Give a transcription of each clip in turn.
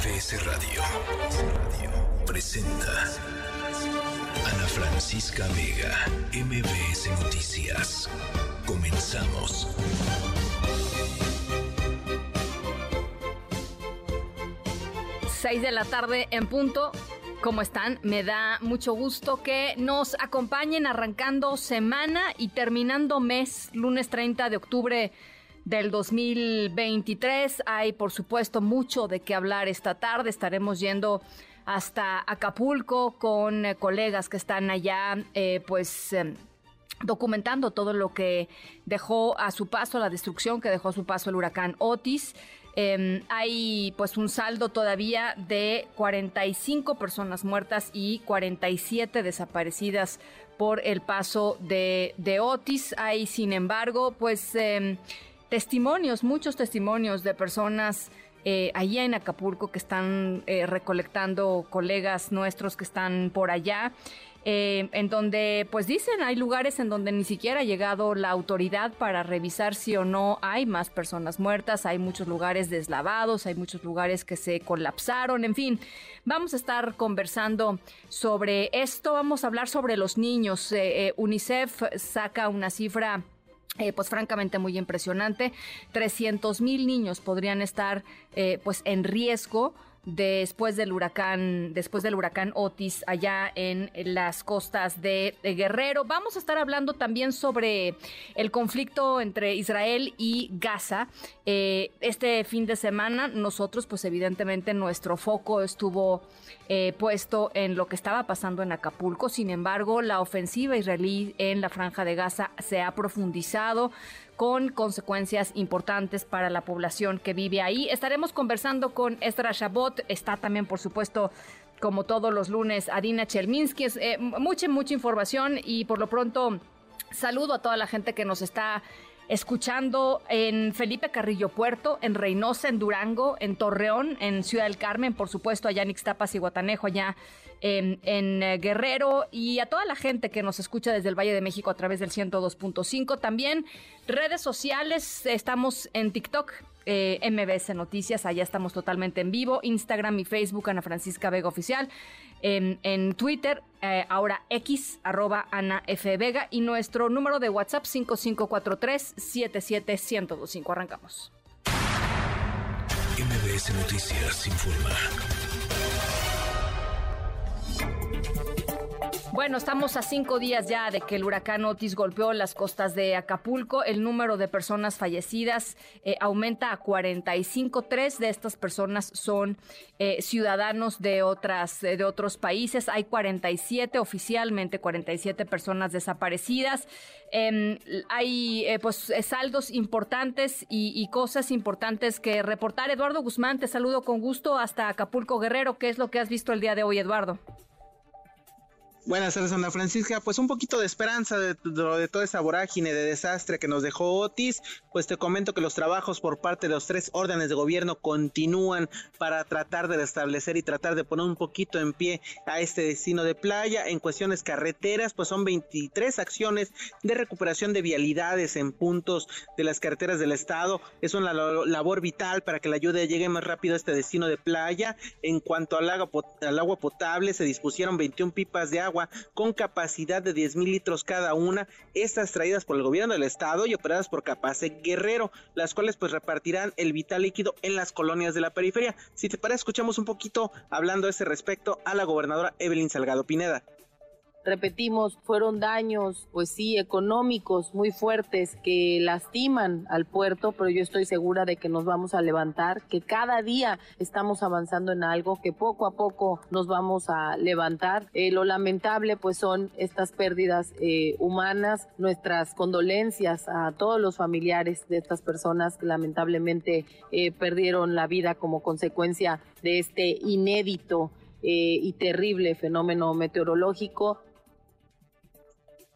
MBS Radio presenta Ana Francisca Vega, MBS Noticias. Comenzamos. Seis de la tarde en punto. ¿Cómo están? Me da mucho gusto que nos acompañen arrancando semana y terminando mes, lunes 30 de octubre del 2023. Hay, por supuesto, mucho de qué hablar esta tarde. Estaremos yendo hasta Acapulco con eh, colegas que están allá, eh, pues... Em, documentando todo lo que dejó a su paso, la destrucción que dejó a su paso el huracán Otis. Em, hay pues un saldo todavía de 45 personas muertas y 47 desaparecidas por el paso de, Otis. Hay sin embargo pues em, testimonios, muchos testimonios de personas eh, allá en Acapulco que están eh, recolectando colegas nuestros que están por allá. Eh, en donde pues dicen hay lugares en donde ni siquiera ha llegado la autoridad para revisar si o no hay más personas muertas, hay muchos lugares deslavados, hay muchos lugares que se colapsaron, en fin, vamos a estar conversando sobre esto, vamos a hablar sobre los niños. Eh, UNICEF saca una cifra pues francamente muy impresionante. 300 mil niños podrían estar pues en riesgo después del huracán, después del huracán Otis allá en las costas de, Guerrero. Vamos a estar hablando también sobre el conflicto entre Israel y Gaza. Eh, este fin de semana nosotros, pues evidentemente nuestro foco estuvo eh, puesto en lo que estaba pasando en Acapulco. Sin embargo, la ofensiva israelí en la franja de Gaza se ha profundizado con consecuencias importantes para la población que vive ahí. Estaremos conversando con Estra Shabot, está también, por supuesto, como todos los lunes, Adina Chelminsky. Eh, mucha, mucha información y por lo pronto saludo a toda la gente que nos está escuchando en Felipe Carrillo Puerto, en Reynosa, en Durango, en Torreón, en Ciudad del Carmen, por supuesto, allá en Ixtapas y Guatanejo, allá en, eh, Guerrero, y a toda la gente que nos escucha desde el Valle de México a través del 102.5. También redes sociales, estamos en TikTok, eh, MBS Noticias, allá estamos totalmente en vivo, Instagram y Facebook, Ana Francisca Vega Oficial en, Twitter, eh, ahora X, arroba Ana F. Vega, y nuestro número de WhatsApp 5543-77125. Arrancamos. MBS Noticias informa. Bueno, estamos a cinco días ya de que el huracán Otis golpeó las costas de Acapulco. El número de personas fallecidas eh, aumenta a 45. Tres de estas personas son eh, ciudadanos de, otras, de otros países. Hay 47, oficialmente 47 personas desaparecidas. Em, hay eh, pues saldos importantes y, y cosas importantes que reportar. Eduardo Guzmán, te saludo con gusto hasta Acapulco Guerrero. ¿Qué es lo que has visto el día de hoy, Eduardo? Buenas tardes, Ana Francisca. Pues un poquito de esperanza de, de, toda esa vorágine de desastre que nos dejó Otis. Pues te comento que los trabajos por parte de los tres órdenes de gobierno continúan para tratar de restablecer y tratar de poner un poquito en pie a este destino de playa. En cuestiones carreteras, pues son 23 acciones de recuperación de vialidades en puntos de las carreteras del estado. Es una labor vital para que la ayuda llegue más rápido a este destino de playa. En cuanto al al agua potable, se dispusieron 21 pipas de agua con capacidad de 10 mil litros cada una, estas traídas por el gobierno del estado y operadas por Capace Guerrero, las cuales pues repartirán el vital líquido en las colonias de la periferia. Si te parece, escuchamos un poquito hablando a ese respecto a la gobernadora Evelyn Salgado Pineda repetimos, fueron daños, pues sí, económicos muy fuertes que lastiman al puerto, pero yo estoy segura de que nos vamos a levantar, que cada día estamos avanzando en algo, que poco a poco nos vamos a levantar. Eh, lo lamentable, pues son estas pérdidas eh, humanas, nuestras condolencias a todos los familiares de estas personas que lamentablemente eh, perdieron la vida como consecuencia de este inédito y terrible fenómeno meteorológico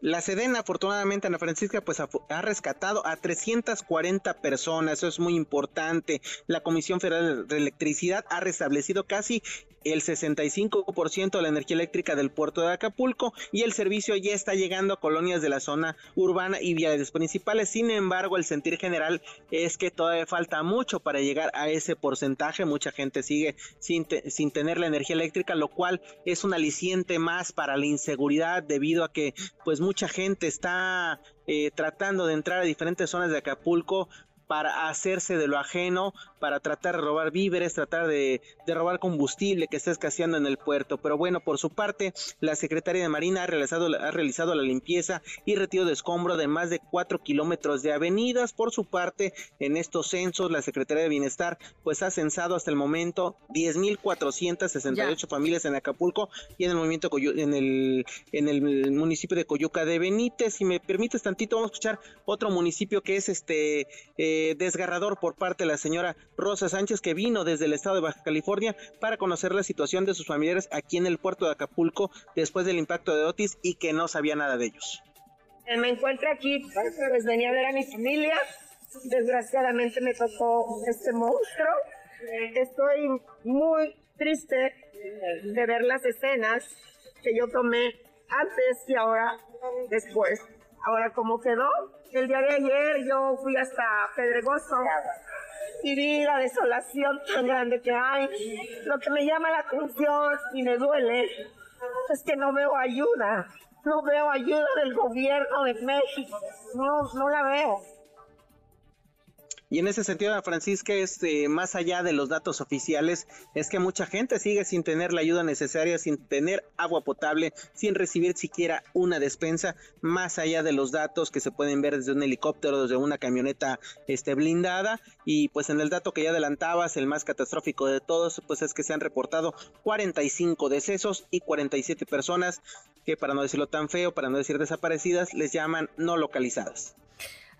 La Sedena, afortunadamente, Ana Francisca, pues ha, rescatado a 340 personas, eso es muy importante. La Comisión Federal de Electricidad ha restablecido casi el 65% de la energía eléctrica del puerto de Acapulco y el servicio ya está llegando a colonias de la zona urbana y viales principales. Sin embargo, el sentir general es que todavía falta mucho para llegar a ese porcentaje. Mucha gente sigue sin, sin tener la energía eléctrica, lo cual es un aliciente más para la inseguridad debido a que pues mucha gente está eh, tratando de entrar a diferentes zonas de Acapulco para hacerse de lo ajeno, para tratar de robar víveres, tratar de, robar combustible que está escaseando en el puerto. Pero bueno, por su parte, la Secretaría de Marina ha realizado, ha realizado la limpieza y retiro de escombro de más de cuatro kilómetros de avenidas. Por su parte, en estos censos, la Secretaría de Bienestar pues ha censado hasta el momento 10.468 familias en Acapulco y en el movimiento en el, en el municipio de Coyuca de Benítez. Si me permites tantito, vamos a escuchar otro municipio que es este eh, desgarrador por parte de la señora Rosa Sánchez, que vino desde el estado de Baja California para conocer la situación de sus familiares aquí en el puerto de Acapulco después del impacto de Otis y que no sabía nada de ellos. Eh, me encuentro aquí, pues venía a ver a mi familia. Desgraciadamente me tocó este monstruo. Estoy muy triste de ver las escenas que yo tomé antes y ahora después. Ahora, ¿cómo quedó? El día de ayer yo fui hasta Pedregoso y vi la desolación tan grande que hay. Lo que me llama la atención y me duele es que no veo ayuda. No veo ayuda del gobierno de México. No, no la veo. Y en ese sentido, Francisca, es eh, más allá de los datos oficiales, es que mucha gente sigue sin tener la ayuda necesaria, sin tener agua potable, sin recibir siquiera una despensa, más allá de los datos que se pueden ver desde un helicóptero, desde una camioneta este, blindada. Y pues en el dato que ya adelantabas, el más catastrófico de todos, pues es que se han reportado 45 decesos y 47 personas que, para no decirlo tan feo, para no decir desaparecidas, les llaman no localizadas.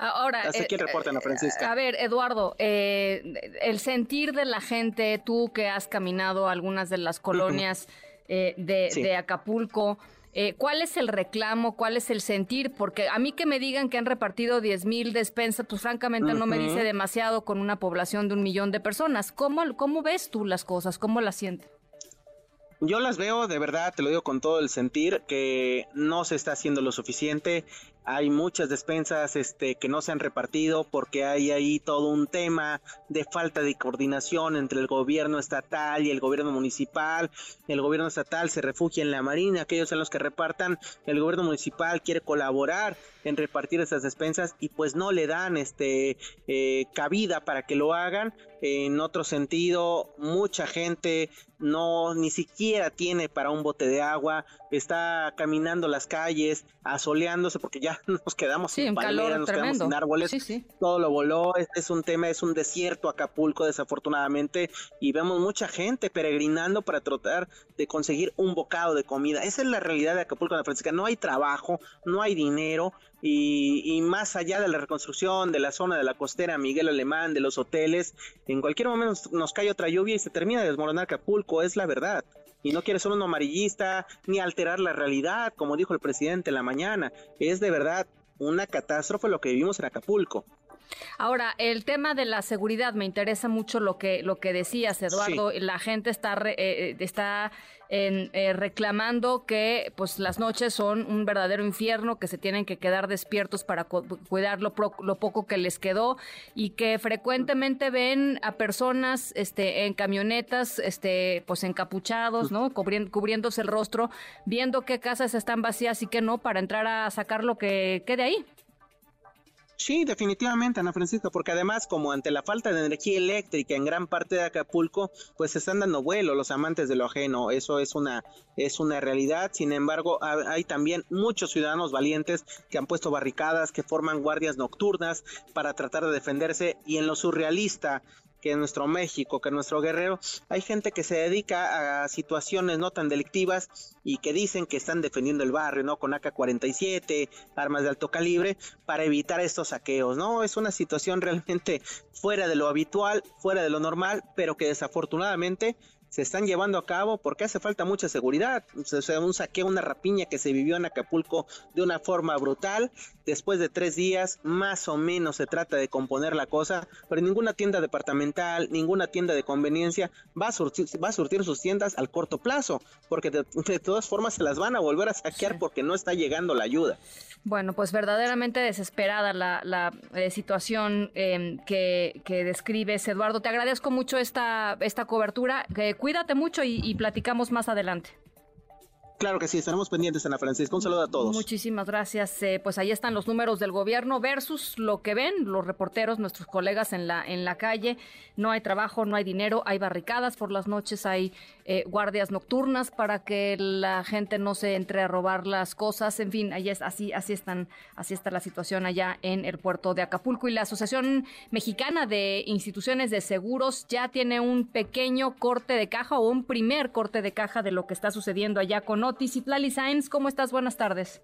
Ahora, Hasta aquí el reporte, Ana Francisca. A ver, Eduardo, eh, el sentir de la gente, tú que has caminado algunas de las colonias eh, de, Acapulco, eh, ¿Cuál es el reclamo? ¿Cuál es el sentir? Porque a mí que me digan que han repartido 10 mil despensas, pues francamente no me dice demasiado con una población de un millón de personas. ¿Cómo, cómo ves tú las cosas? ¿Cómo las sientes? Yo las veo, de verdad, te lo digo con todo el sentir, que no se está haciendo lo suficiente. Hay muchas despensas este, que no se han repartido porque hay ahí todo un tema de falta de coordinación entre el gobierno estatal y el gobierno municipal. El gobierno estatal se refugia en la Marina, aquellos son los que repartan. El gobierno municipal quiere colaborar en repartir esas despensas y pues no le dan este eh, cabida para que lo hagan. En otro sentido, mucha gente no ni siquiera tiene para un bote de agua, está caminando las calles, asoleándose porque ya nos quedamos sin palmeras, nos quedamos sin árboles, todo lo voló, este es un tema, es un desierto Acapulco desafortunadamente y vemos mucha gente peregrinando para tratar de conseguir un bocado de comida. Esa es la realidad de Acapulco, la Francisca, no hay trabajo, no hay dinero, y, más allá de la reconstrucción de la zona de la costera Miguel Alemán, de los hoteles, en cualquier momento nos, cae otra lluvia y se termina de desmoronar Acapulco, es la verdad. Y no quiere ser un amarillista ni alterar la realidad, como dijo el presidente en la mañana. Es de verdad una catástrofe lo que vivimos en Acapulco. Ahora, el tema de la seguridad, me interesa mucho lo que, lo que decías, Eduardo. La gente está, eh, eh, está eh, reclamando que pues las noches son un verdadero infierno, que se tienen que quedar despiertos para cuidar lo, poco que les quedó y que frecuentemente ven a personas este, en camionetas este, pues encapuchados, ¿no? cubriéndose el rostro, viendo qué casas están vacías y qué no, para entrar a sacar lo que quede ahí. Sí, definitivamente, Ana Francisca, porque además, como ante la falta de energía eléctrica en gran parte de Acapulco, pues se están dando vuelo los amantes de lo ajeno. Eso es una, es una realidad. Sin embargo, hay también muchos ciudadanos valientes que han puesto barricadas, que forman guardias nocturnas para tratar de defenderse. Y en lo surrealista que nuestro México, que nuestro Guerrero, hay gente que se dedica a situaciones no tan delictivas y que dicen que están defendiendo el barrio, ¿no? Con AK-47, armas de alto calibre, para evitar estos saqueos, ¿no? Es una situación realmente fuera de lo habitual, fuera de lo normal, pero que desafortunadamente se están llevando a cabo porque hace falta mucha seguridad. O sea, un saqueo, una rapiña que se vivió en Acapulco de una forma brutal. Después de tres días, más o menos se trata de componer la cosa, pero ninguna tienda departamental, ninguna tienda de conveniencia va a surtir, va a surtir sus tiendas al corto plazo, porque de, todas formas se las van a volver a saquear porque no está llegando la ayuda. Bueno, pues verdaderamente desesperada la, eh, situación em, que, describes, Eduardo. Te agradezco mucho esta, esta cobertura. cuídate mucho y platicamos más adelante. Claro que sí, estaremos pendientes, Ana Francisca. Un saludo a todos. Muchísimas gracias. Eh, pues ahí están los números del gobierno versus lo que ven los reporteros, nuestros colegas en la, en la calle. No hay trabajo, no hay dinero, hay barricadas por las noches, hay eh, guardias nocturnas para que la gente no se entre a robar las cosas. En fin, ahí es, así, así, están, así está la situación allá en el puerto de Acapulco. Y la Asociación Mexicana de Instituciones de Seguros ya tiene un pequeño corte de caja o un primer corte de caja de lo que está sucediendo allá con Itlali Sainz, ¿cómo estás? Buenas tardes.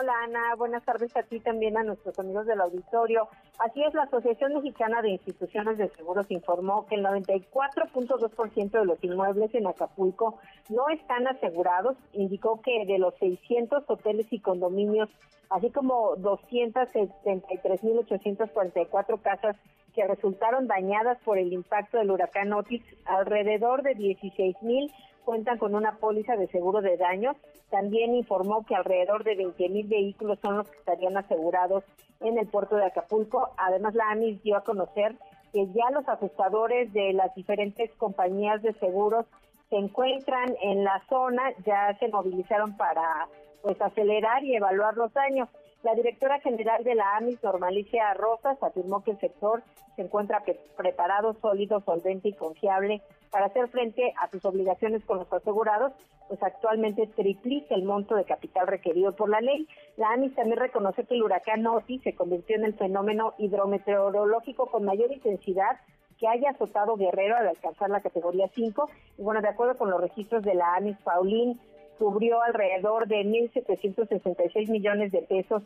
Hola Ana, buenas tardes a ti también a nuestros amigos del auditorio. Así es, la Asociación Mexicana de Instituciones de Seguros informó que el 94.2% de los inmuebles en Acapulco no están asegurados. Indicó que de los 600 hoteles y condominios, así como 273.844 casas que resultaron dañadas por el impacto del huracán Otis, alrededor de 16.000 cuentan con una póliza de seguro de daños. También informó que alrededor de 20 mil vehículos son los que estarían asegurados en el puerto de Acapulco. Además, la AMIS dio a conocer que ya los ajustadores de las diferentes compañías de seguros se encuentran en la zona, ya se movilizaron para pues acelerar y evaluar los daños. La directora general de la AMIS, Normalicia Rosas, afirmó que el sector se encuentra preparado, sólido, solvente y confiable para hacer frente a sus obligaciones con los asegurados, pues actualmente triplica el monto de capital requerido por la ley. La AMIS también reconoce que el huracán Otis se convirtió en el fenómeno hidrometeorológico con mayor intensidad que haya azotado Guerrero al alcanzar la categoría 5. Y bueno, de acuerdo con los registros de la AMIS, Paulín cubrió alrededor de 1.766 millones de pesos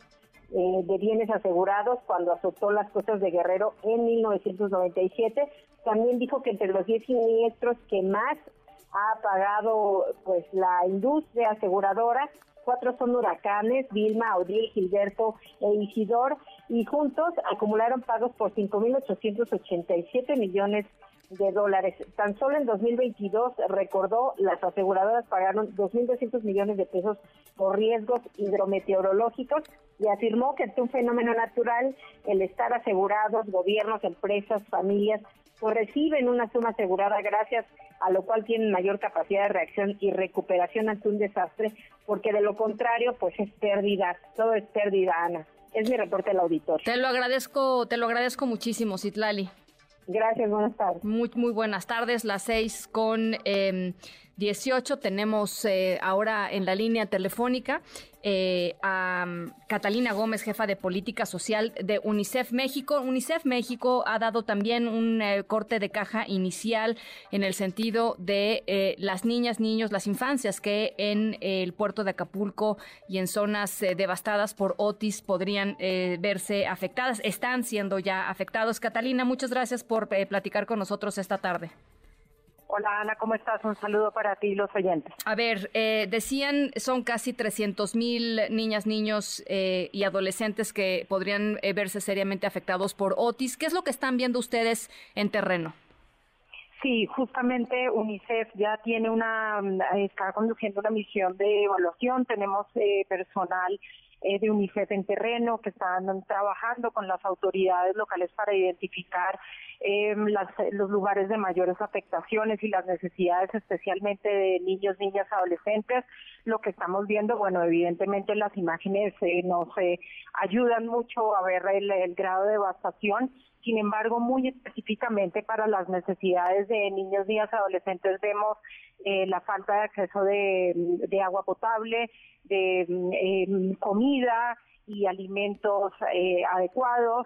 eh, de bienes asegurados cuando azotó las costas de Guerrero en 1997. También dijo que entre los 10 siniestros que más ha pagado pues la industria aseguradora, cuatro son huracanes, Vilma, Odil, Gilberto e Isidor, y juntos acumularon pagos por 5.887 millones de dólares. Tan solo en 2022, recordó, las aseguradoras pagaron 2.200 millones de pesos por riesgos hidrometeorológicos y afirmó que ante un fenómeno natural, el estar asegurados, gobiernos, empresas, familias, pues reciben una suma asegurada gracias a lo cual tienen mayor capacidad de reacción y recuperación ante un desastre, porque de lo contrario, pues es pérdida, todo es pérdida, Ana. Es mi reporte del auditor. Te lo agradezco, te lo agradezco muchísimo, Citlali. Gracias, buenas tardes. Muy, muy buenas tardes, las seis con eh, 18. Tenemos eh, ahora en la línea telefónica eh, a mm, Catalina Gómez, jefa de política social de UNICEF México. UNICEF México ha dado también un eh, corte de caja inicial en el sentido de las niñas, niños, las infancias que en el puerto de Acapulco y en zonas devastadas por Otis podrían verse afectadas. Están siendo ya afectados. Catalina, muchas gracias por platicar con nosotros esta tarde. Hola Ana, ¿cómo estás? Un saludo para ti y los oyentes. A ver, eh, decían son casi 300 mil niñas, niños eh, y adolescentes que podrían eh, verse seriamente afectados por Otis. ¿Qué es lo que están viendo ustedes en terreno? Sí, justamente UNICEF ya tiene una, está conduciendo una misión de evaluación. Tenemos personal de UNICEF en terreno que están trabajando con las autoridades locales para identificar eh, los lugares de mayores afectaciones y las necesidades especialmente de niños, niñas, adolescentes. Lo que estamos viendo, bueno, evidentemente las imágenes eh, nos ayudan mucho a ver el, grado de devastación. Sin embargo, muy específicamente para las necesidades de niños, niñas, adolescentes vemos eh, la falta de acceso de, agua potable, de eh, comida y alimentos eh, adecuados,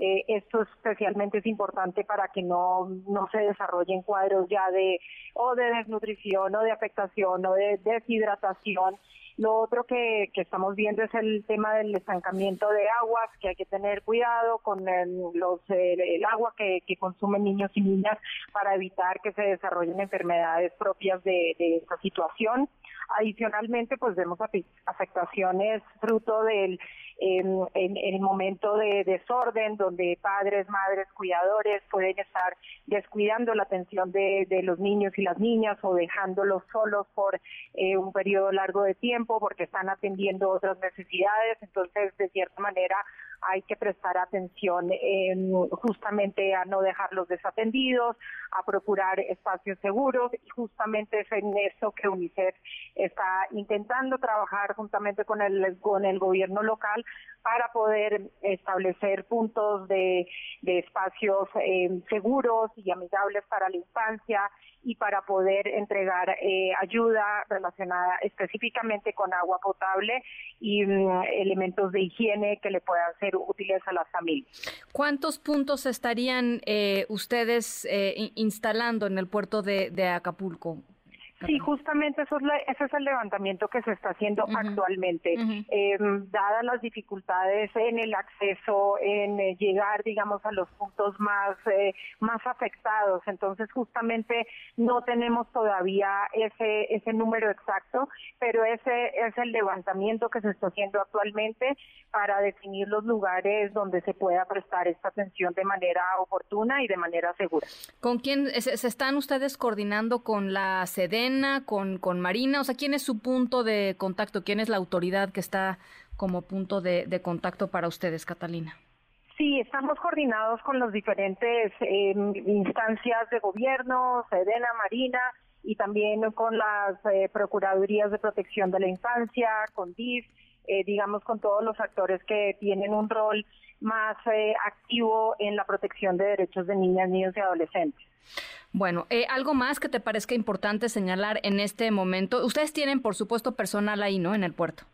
eh, esto especialmente es importante para que no, no se desarrollen cuadros ya de o de desnutrición o de afectación o de deshidratación Lo otro que, que estamos viendo es el tema del estancamiento de aguas, que hay que tener cuidado con el, los, el, agua que, que, consumen niños y niñas para evitar que se desarrollen enfermedades propias de, de esta situación. Adicionalmente, pues vemos afectaciones fruto del en, en, el momento de desorden, donde padres, madres, cuidadores pueden estar descuidando la atención de, los niños y las niñas o dejándolos solos por eh, un periodo largo de tiempo porque están atendiendo otras necesidades. Entonces, de cierta manera, hay que prestar atención justamente a no dejarlos desatendidos, a procurar espacios seguros y justamente es en eso que UNICEF está intentando trabajar juntamente con el, con el gobierno local para poder establecer puntos de, espacios eh, seguros y amigables para la infancia y para poder entregar eh, ayuda relacionada específicamente con agua potable y mm, elementos de higiene que le puedan ser útiles a las familias. ¿Cuántos puntos estarían eh, ustedes eh, instalando en el puerto de Acapulco? Sí, justamente eso es ese es el levantamiento que se está haciendo actualmente. eh, dadas las dificultades en el acceso, en eh, llegar, digamos, a los puntos más, eh, más afectados, entonces justamente no tenemos todavía ese, ese número exacto, pero ese es el levantamiento que se está haciendo actualmente para definir los lugares donde se pueda prestar esta atención de manera oportuna y de manera segura. ¿Con quién se, se están ustedes coordinando con la con, con Marina? O sea, ¿quién es su punto de contacto? ¿Quién es la autoridad que está como punto de, contacto para ustedes, Catalina? Sí, estamos coordinados con las diferentes em, instancias de gobierno, Sedena, Marina, y también con las eh, Procuradurías de Protección de la Infancia, con DIF, eh, digamos, con todos los actores que tienen un rol más eh, activo en la protección de derechos de niñas, niños y adolescentes. Bueno, eh, algo más que te parezca importante señalar en este momento. Ustedes tienen, por supuesto, personal ahí, ¿no? En el puerto.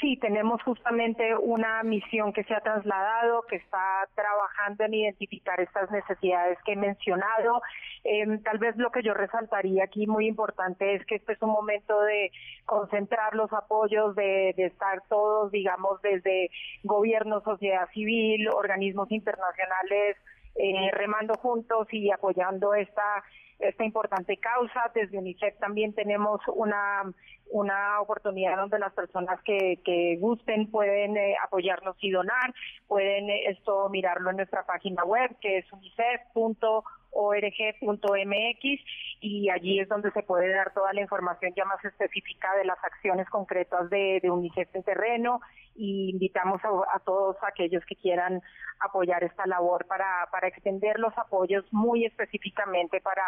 Sí, tenemos justamente una misión que se ha trasladado, que está trabajando en identificar estas necesidades que he mencionado. Eh, tal vez lo que yo resaltaría aquí muy importante es que este es un momento de concentrar los apoyos, de, de estar todos, digamos, desde gobierno, sociedad civil, organismos internacionales, eh, remando juntos y apoyando esta esta importante causa. Desde UNICEF también tenemos una, una oportunidad donde las personas que, gusten pueden eh, apoyarnos y donar, pueden eh, esto mirarlo en nuestra página web que es unicef.org.mx y allí es donde se puede dar toda la información ya más específica de las acciones concretas de, de UNICEF en terreno y invitamos a, todos aquellos que quieran apoyar esta labor para, para extender los apoyos muy específicamente para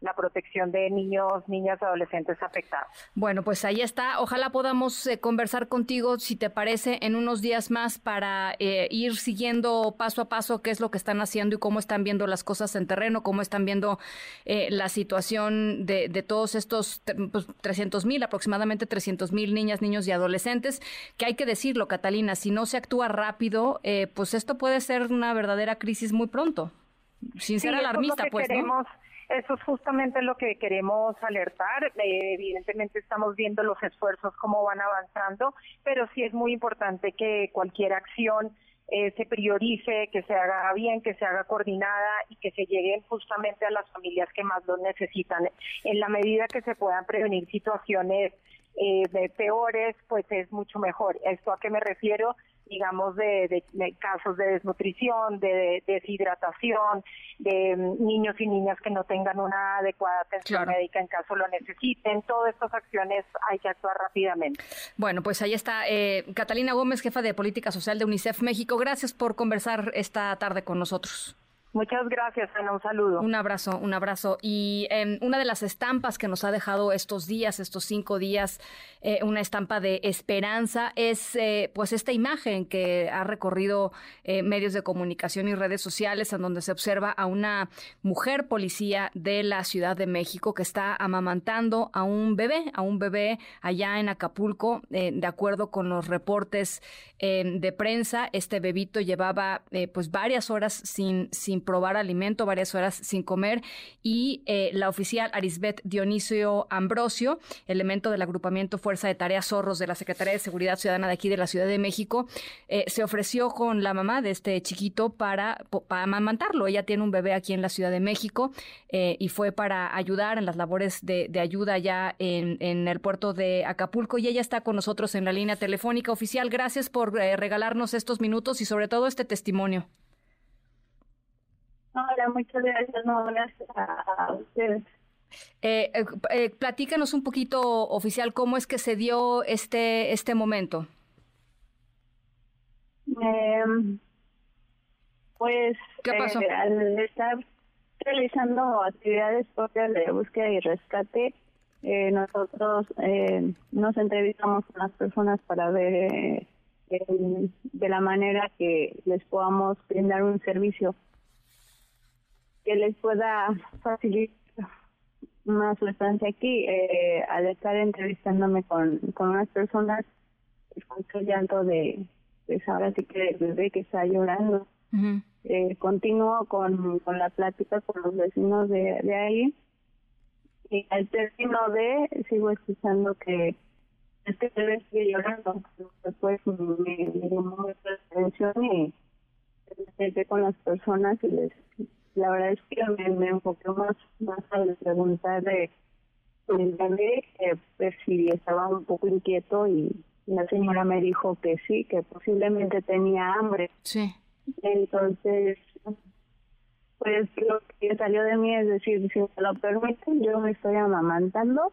la protección de niños, niñas, adolescentes afectados. Bueno, pues ahí está. Ojalá podamos eh, conversar contigo, si te parece, en unos días más para eh, ir siguiendo paso a paso qué es lo que están haciendo y cómo están viendo las cosas en terreno, cómo están viendo eh, la situación de, de todos estos pues, 300 mil, aproximadamente 300 mil niñas, niños y adolescentes, que hay que decirlo, Catalina, si no se actúa rápido, pues esto puede ser una verdadera crisis muy pronto. Sin ser alarmista, pues, ¿no? Eso es justamente lo que queremos alertar. Eh, evidentemente estamos viendo los esfuerzos cómo van avanzando, pero sí es muy importante que cualquier acción eh, se priorice, que se haga bien, que se haga coordinada y que se lleguen justamente a las familias que más lo necesitan. En la medida que se puedan prevenir situaciones eh, peores, pues es mucho mejor. ¿Esto a qué me refiero? Digamos, de, casos de desnutrición, de, deshidratación, de mm, niños y niñas que no tengan una adecuada atención médica en caso lo necesiten. Todas estas acciones hay que actuar rápidamente. Bueno, pues ahí está eh, Catalina Gómez, jefa de Política Social de UNICEF México. Gracias por conversar esta tarde con nosotros. Muchas gracias, Ana. Un saludo. Un abrazo, un abrazo. Y eh, una de las estampas que nos ha dejado estos días, estos cinco días, eh, una estampa de esperanza, es eh, pues esta imagen que ha recorrido eh, medios de comunicación y redes sociales, en donde se observa a una mujer policía de la Ciudad de México que está amamantando a un bebé, a un bebé allá en Acapulco, de acuerdo con los reportes de prensa. Este bebito llevaba pues varias horas sin, sin probar alimento, varias horas sin comer, y eh, la oficial Arisbet Dionisio Ambrosio, elemento del agrupamiento Fuerza de Tareas Zorros de la Secretaría de Seguridad Ciudadana de aquí de la Ciudad de México, eh, se ofreció con la mamá de este chiquito para, para amamantarlo. Ella tiene un bebé aquí en la Ciudad de México eh, y fue para ayudar en las labores de, ayuda ya en, en, el puerto de Acapulco y ella está con nosotros en la línea telefónica oficial. Gracias por regalarnos estos minutos y sobre todo este testimonio. Hola, muchas gracias. No, gracias a, ustedes. Eh, eh, eh, platícanos un poquito, oficial, cómo es que se dio este, este momento. Em, pues ¿Qué pasó? al estar realizando actividades propias de búsqueda y rescate, nosotros nos entrevistamos con las personas para ver de la manera que les podamos brindar un servicio que les pueda facilitar más su estancia aquí. Eh, al estar entrevistándome con, con unas personas, escucho el llanto de, pues ahora sí que el bebé que está llorando. eh, continúo con, con la plática con los vecinos de, de ahí y al término de sigo escuchando que este bebé sigue llorando. Después me, me llamó mucha atención y me con las personas y les la verdad es que me, me enfoqué más, más a preguntar de entender que pues si estaba un poco inquieto y la señora me dijo que sí, que posiblemente tenía hambre. Sí. Entonces, pues lo que salió de mí es decir, si me lo permiten, yo me estoy amamantando,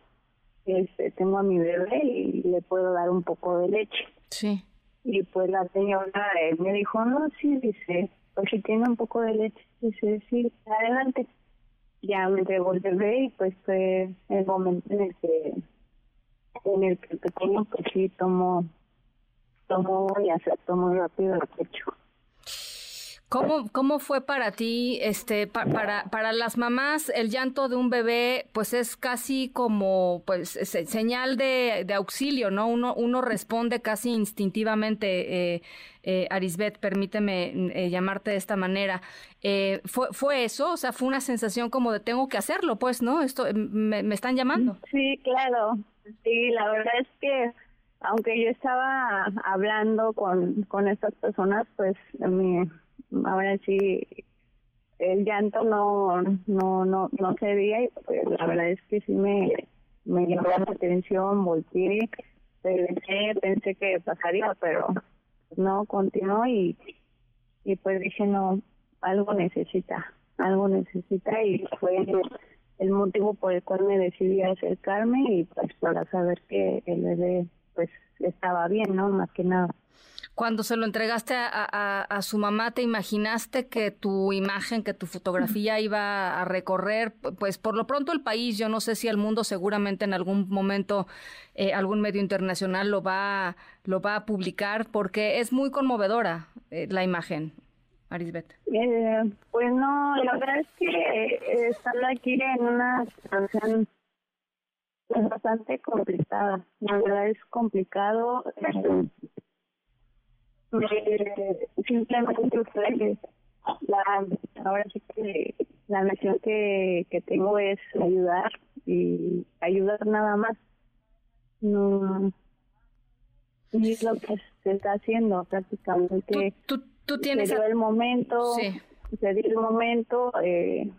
este, tengo a mi bebé y le puedo dar un poco de leche. Sí. Y pues la señora eh, me dijo, no, sí, dice, pues si tiene un poco de leche, dice, sí, adelante. Ya me entregó y pues fue el momento en el que en el que el pequeño pues sí tomó, tomó y aceptó muy rápido el pecho. ¿Cómo, ¿Cómo fue para ti, este, para, para las mamás, el llanto de un bebé, pues es casi como, pues, señal de, de auxilio, ¿no? Uno, uno responde casi instintivamente, eh, eh, Arisbet, permíteme eh, llamarte de esta manera. Eh, ¿fue, ¿Fue eso? O sea, fue una sensación como de tengo que hacerlo, pues, ¿no? Esto, me, me están llamando. Sí, claro. Sí, la verdad es que aunque yo estaba hablando con, con estas personas, pues mi ahora sí el llanto no no no no se veía y pues la verdad es que sí me me llamó la atención volteé pensé pensé que pasaría pero no continuó y y pues dije no algo necesita algo necesita y fue el motivo por el cual me decidí acercarme y pues para saber que el bebé pues estaba bien no más que nada cuando se lo entregaste a, su mamá, ¿te imaginaste que tu imagen, que tu fotografía iba a recorrer, pues por lo pronto el país, yo no sé si el mundo seguramente en algún momento eh, algún medio internacional lo va, lo va a publicar, porque es muy conmovedora eh, la imagen, Arisbet. Eh, pues no, la verdad es que estando aquí en una situación bastante complicada, la verdad es complicado simplemente ustedes la ahora sí que la misión que, que tengo es ayudar y ayudar nada más no y es lo que se está haciendo prácticamente tú, tú, tienes se dio el momento sí. se dio el momento eh,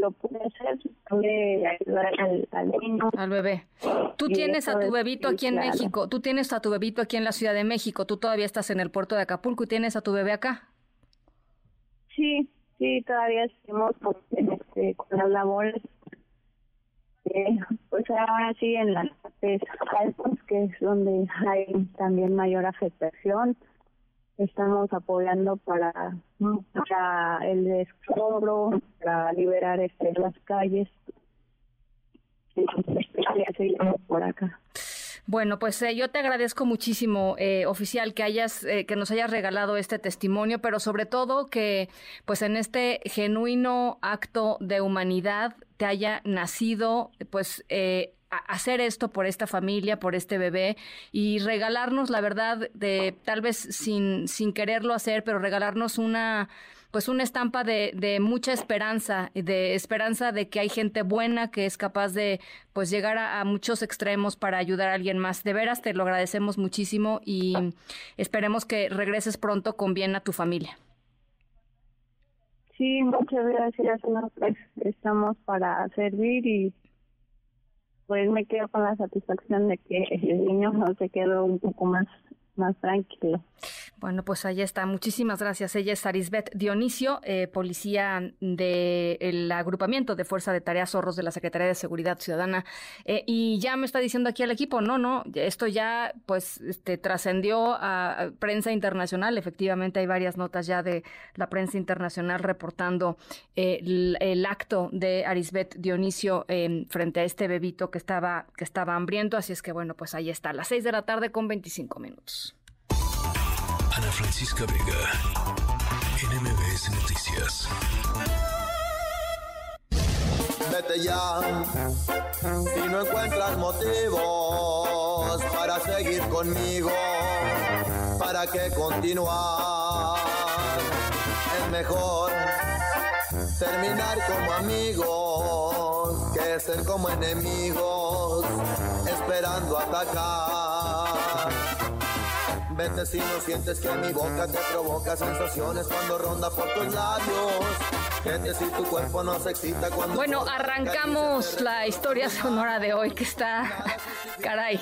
lo pude hacer, pude ayudar al, al niño. Al bebé. Tú tienes a tu bebito aquí en México, tú tienes a tu bebito aquí en la Ciudad de México, tú todavía estás en el puerto de Acapulco y tienes a tu bebé acá. Sí, sí, todavía estamos este, con las labores. Eh, pues ahora sí en las partes altas, que es donde hay también mayor afectación estamos apoyando para, para el escombro, para liberar este, las calles. Bueno, pues eh, yo te agradezco muchísimo, eh, oficial, que hayas, eh, que nos hayas regalado este testimonio, pero sobre todo que, pues, en este genuino acto de humanidad te haya nacido, pues, hacer esto por esta familia, por este bebé y regalarnos, la verdad, de tal vez sin, sin quererlo hacer, pero regalarnos una pues una estampa de, de, mucha esperanza, de esperanza de que hay gente buena que es capaz de pues llegar a, a, muchos extremos para ayudar a alguien más. De veras te lo agradecemos muchísimo y esperemos que regreses pronto con bien a tu familia. Sí, muchas gracias. Pues, estamos para servir y pues me quedo con la satisfacción de que el niño se quedó un poco más más tranquilo. Bueno, pues ahí está. Muchísimas gracias. Ella es Arisbet Dionisio, eh, policía del agrupamiento de Fuerza de Tareas Zorros de la Secretaría de Seguridad Ciudadana. Eh, y ya me está diciendo aquí el equipo, no, no, esto ya pues este, trascendió a prensa internacional. Efectivamente hay varias notas ya de la prensa internacional reportando eh, el, acto de Arisbet Dionisio frente a este bebito que estaba, que estaba hambriento. Así es que bueno, pues ahí está, a las seis de la tarde con 25 minutos. Ana Francisca Vega, NMBS Noticias. Vete ya, si no encuentras motivos para seguir conmigo, para que continuar. Es mejor terminar como amigos que ser como enemigos, esperando atacar. Vete si no sientes que mi boca te provoca sensaciones cuando ronda por tus labios. Vete si tu cuerpo no se excita cuando. Bueno, arrancamos la historia sonora de hoy que está. Caray.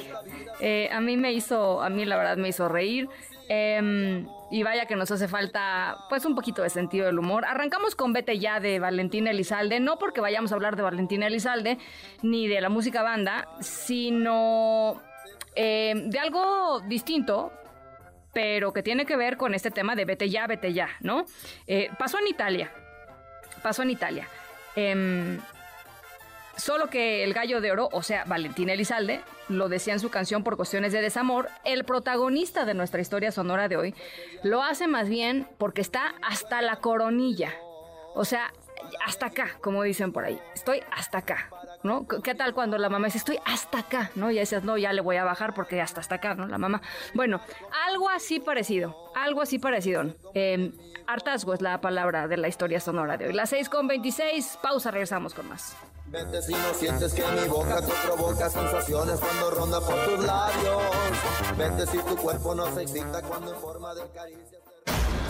Eh, a mí me hizo, a mí la verdad me hizo reír. Eh, y vaya que nos hace falta pues un poquito de sentido del humor. Arrancamos con Vete ya de Valentina Elizalde, no porque vayamos a hablar de Valentina Elizalde ni de la música banda, sino eh, de algo distinto, pero que tiene que ver con este tema de vete ya, vete ya, ¿no? Eh, pasó en Italia, pasó en Italia. Eh, solo que el gallo de oro, o sea, Valentín Elizalde, lo decía en su canción por cuestiones de desamor, el protagonista de nuestra historia sonora de hoy lo hace más bien porque está hasta la coronilla. O sea, hasta acá, como dicen por ahí. Estoy hasta acá, ¿no? ¿Qué tal cuando la mamá dice, estoy hasta acá, ¿no? Y decías, no, ya le voy a bajar porque hasta hasta acá, ¿no? La mamá. Bueno, algo así parecido, algo así parecido. Eh, hartazgo es la palabra de la historia sonora de hoy. Las 6 con 26, pausa, regresamos con más. Vete si no sientes que mi boca te provoca sensaciones cuando ronda por tus labios. Vete si tu cuerpo no se excita cuando en forma de caricia.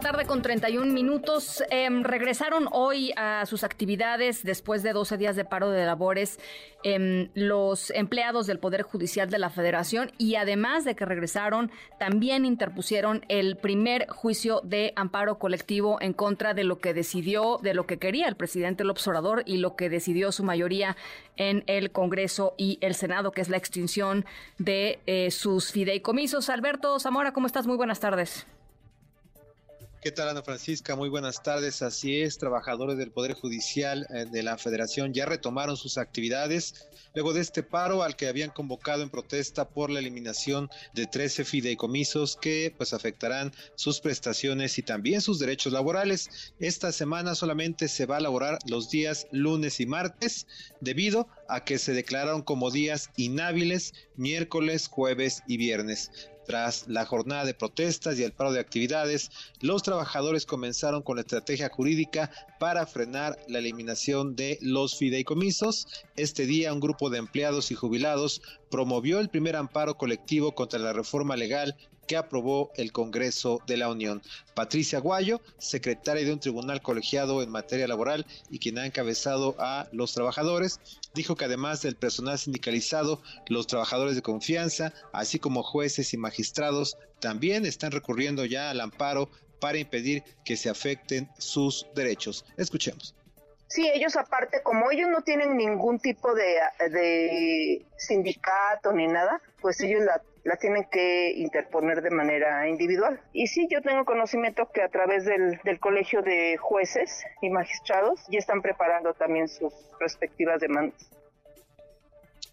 Tarde con 31 minutos. Eh, regresaron hoy a sus actividades después de 12 días de paro de labores eh, los empleados del Poder Judicial de la Federación y además de que regresaron, también interpusieron el primer juicio de amparo colectivo en contra de lo que decidió, de lo que quería el presidente López Obrador y lo que decidió su mayoría en el Congreso y el Senado, que es la extinción de eh, sus fideicomisos. Alberto Zamora, ¿cómo estás? Muy buenas tardes. ¿Qué tal, Ana Francisca? Muy buenas tardes. Así es, trabajadores del Poder Judicial eh, de la Federación ya retomaron sus actividades luego de este paro al que habían convocado en protesta por la eliminación de 13 fideicomisos que pues afectarán sus prestaciones y también sus derechos laborales. Esta semana solamente se va a laborar los días lunes y martes debido a que se declararon como días inhábiles miércoles, jueves y viernes. Tras la jornada de protestas y el paro de actividades, los trabajadores comenzaron con la estrategia jurídica para frenar la eliminación de los fideicomisos. Este día un grupo de empleados y jubilados promovió el primer amparo colectivo contra la reforma legal que aprobó el Congreso de la Unión. Patricia Guayo, secretaria de un tribunal colegiado en materia laboral y quien ha encabezado a los trabajadores, dijo que además del personal sindicalizado, los trabajadores de confianza, así como jueces y magistrados, también están recurriendo ya al amparo para impedir que se afecten sus derechos. Escuchemos. Sí, ellos aparte, como ellos no tienen ningún tipo de, de sindicato ni nada, pues ellos la, la, tienen que interponer de manera individual. Y sí, yo tengo conocimiento que a través del, del Colegio de Jueces y Magistrados ya están preparando también sus respectivas demandas.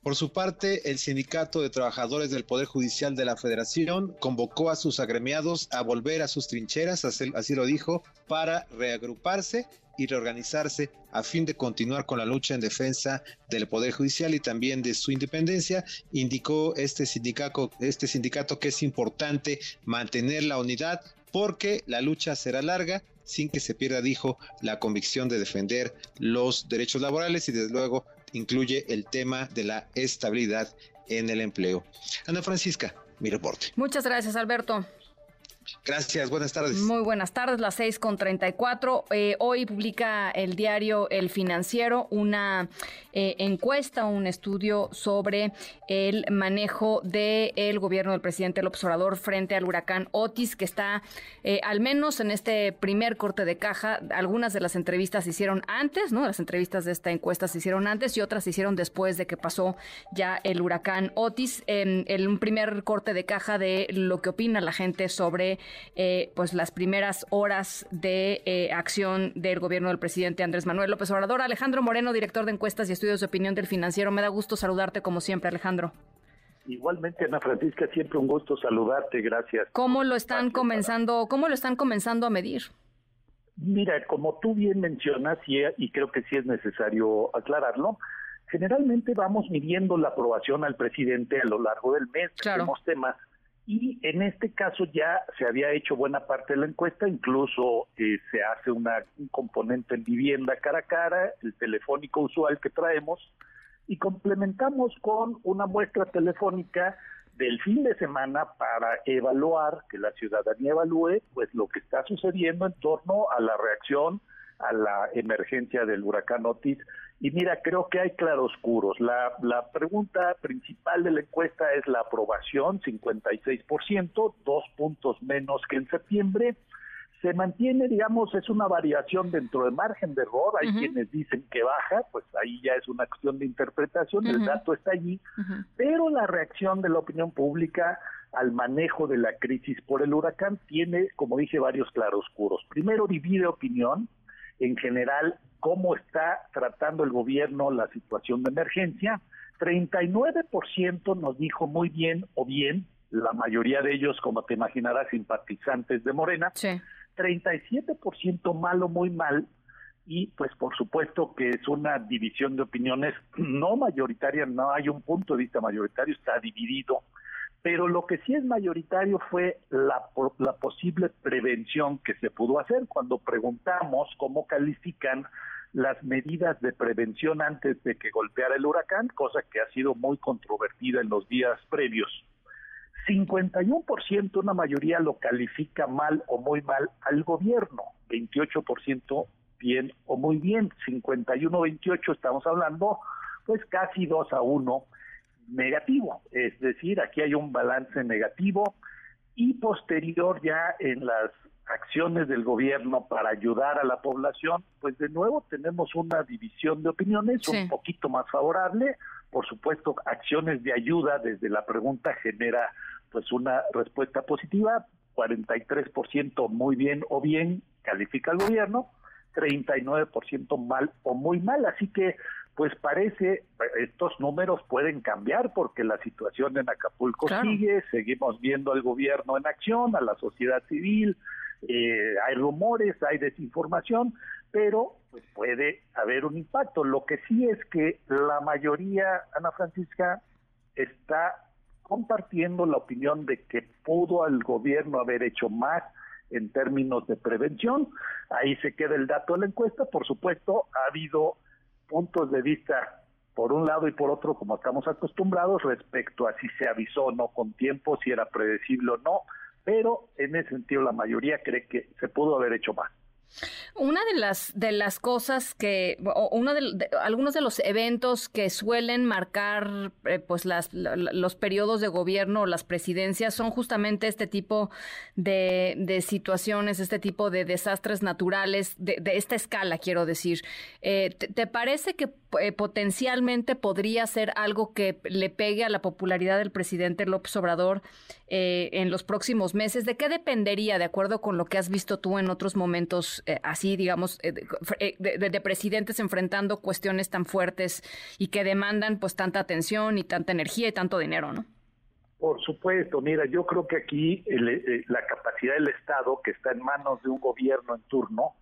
Por su parte, el Sindicato de Trabajadores del Poder Judicial de la Federación convocó a sus agremiados a volver a sus trincheras, así lo dijo, para reagruparse y reorganizarse a fin de continuar con la lucha en defensa del Poder Judicial y también de su independencia. Indicó este sindicato, este sindicato que es importante mantener la unidad porque la lucha será larga sin que se pierda, dijo, la convicción de defender los derechos laborales y desde luego incluye el tema de la estabilidad en el empleo. Ana Francisca, mi reporte. Muchas gracias, Alberto. Gracias, buenas tardes. Muy buenas tardes, las seis con treinta y cuatro. Eh, hoy publica el diario El Financiero una eh, encuesta, un estudio sobre el manejo del gobierno del presidente López Obrador frente al huracán Otis, que está, eh, al menos en este primer corte de caja, algunas de las entrevistas se hicieron antes, ¿no? Las entrevistas de esta encuesta se hicieron antes y otras se hicieron después de que pasó ya el huracán Otis. en un primer corte de caja de lo que opina la gente sobre eh, pues las primeras horas de eh, acción del gobierno del presidente Andrés Manuel López Obrador. Alejandro Moreno, director de encuestas y estudios de opinión del financiero. Me da gusto saludarte como siempre, Alejandro. Igualmente, Ana Francisca, siempre un gusto saludarte, gracias. ¿Cómo lo están comenzando, cómo lo están comenzando a medir? Mira, como tú bien mencionas, y, y creo que sí es necesario aclararlo, generalmente vamos midiendo la aprobación al presidente a lo largo del mes. Claro. Tenemos temas y en este caso ya se había hecho buena parte de la encuesta, incluso eh, se hace una, un componente en vivienda cara a cara, el telefónico usual que traemos, y complementamos con una muestra telefónica del fin de semana para evaluar, que la ciudadanía evalúe, pues lo que está sucediendo en torno a la reacción a la emergencia del huracán Otis y mira, creo que hay claroscuros. La, la pregunta principal de la encuesta es la aprobación, 56%, dos puntos menos que en septiembre. Se mantiene, digamos, es una variación dentro del margen de error. Hay quienes dicen que baja, pues ahí ya es una cuestión de interpretación, el dato está allí. Pero la reacción de la opinión pública al manejo de la crisis por el huracán tiene, como dije, varios claroscuros. Primero, divide opinión. En general, cómo está tratando el gobierno la situación de emergencia. 39% nos dijo muy bien o bien, la mayoría de ellos, como te imaginarás, simpatizantes de Morena. Sí. 37% mal o muy mal. Y pues por supuesto que es una división de opiniones no mayoritaria, no hay un punto de vista mayoritario, está dividido pero lo que sí es mayoritario fue la, la, posible prevención que se pudo hacer cuando preguntamos cómo califican las medidas de prevención antes de que golpeara el huracán, cosa que ha sido muy controvertida en los días previos. 51%, una mayoría lo califica mal o muy mal al gobierno, 28% bien o muy bien, 51-28 estamos hablando, pues casi 2 a 1 negativo, es decir, aquí hay un balance negativo y posterior ya en las acciones del gobierno para ayudar a la población, pues de nuevo tenemos una división de opiniones un poquito más favorable. Por supuesto, acciones de ayuda desde la pregunta genera pues una respuesta positiva. 43% muy bien o bien califica al gobierno, 39% mal o muy mal. Así que pues parece, estos números pueden cambiar porque la situación en Acapulco sigue, seguimos viendo al gobierno en acción, a la sociedad civil, eh, hay rumores, hay desinformación, pero pues puede haber un impacto. Lo que sí es que la mayoría, Ana Francisca, está compartiendo la opinión de que pudo el gobierno haber hecho más en términos de prevención. Ahí se queda el dato de la encuesta. Por supuesto, ha habido puntos de vista por un lado y por otro, como estamos acostumbrados, respecto a si se avisó o no con tiempo, si era predecible o no pero en ese sentido la mayoría cree que se pudo haber hecho más. Una de las de las cosas que o uno de, algunos de los eventos que suelen marcar eh, pues las, los periodos de gobierno o las presidencias son justamente este tipo de, de situaciones, este tipo de desastres naturales de, de esta escala, quiero decir. Eh, ¿te, parece que eh, potencialmente podría ser algo que le pegue a la popularidad del presidente López Obrador en los próximos meses? ¿De qué dependería, de acuerdo con lo que has visto tú en otros momentos? Eh, así, digamos, eh, eh, de, presidentes enfrentando cuestiones tan fuertes y que demandan pues tanta atención y tanta energía y tanto dinero, ¿no? Por supuesto, mira, yo creo que aquí la capacidad del Estado, que está en manos de un gobierno en turno,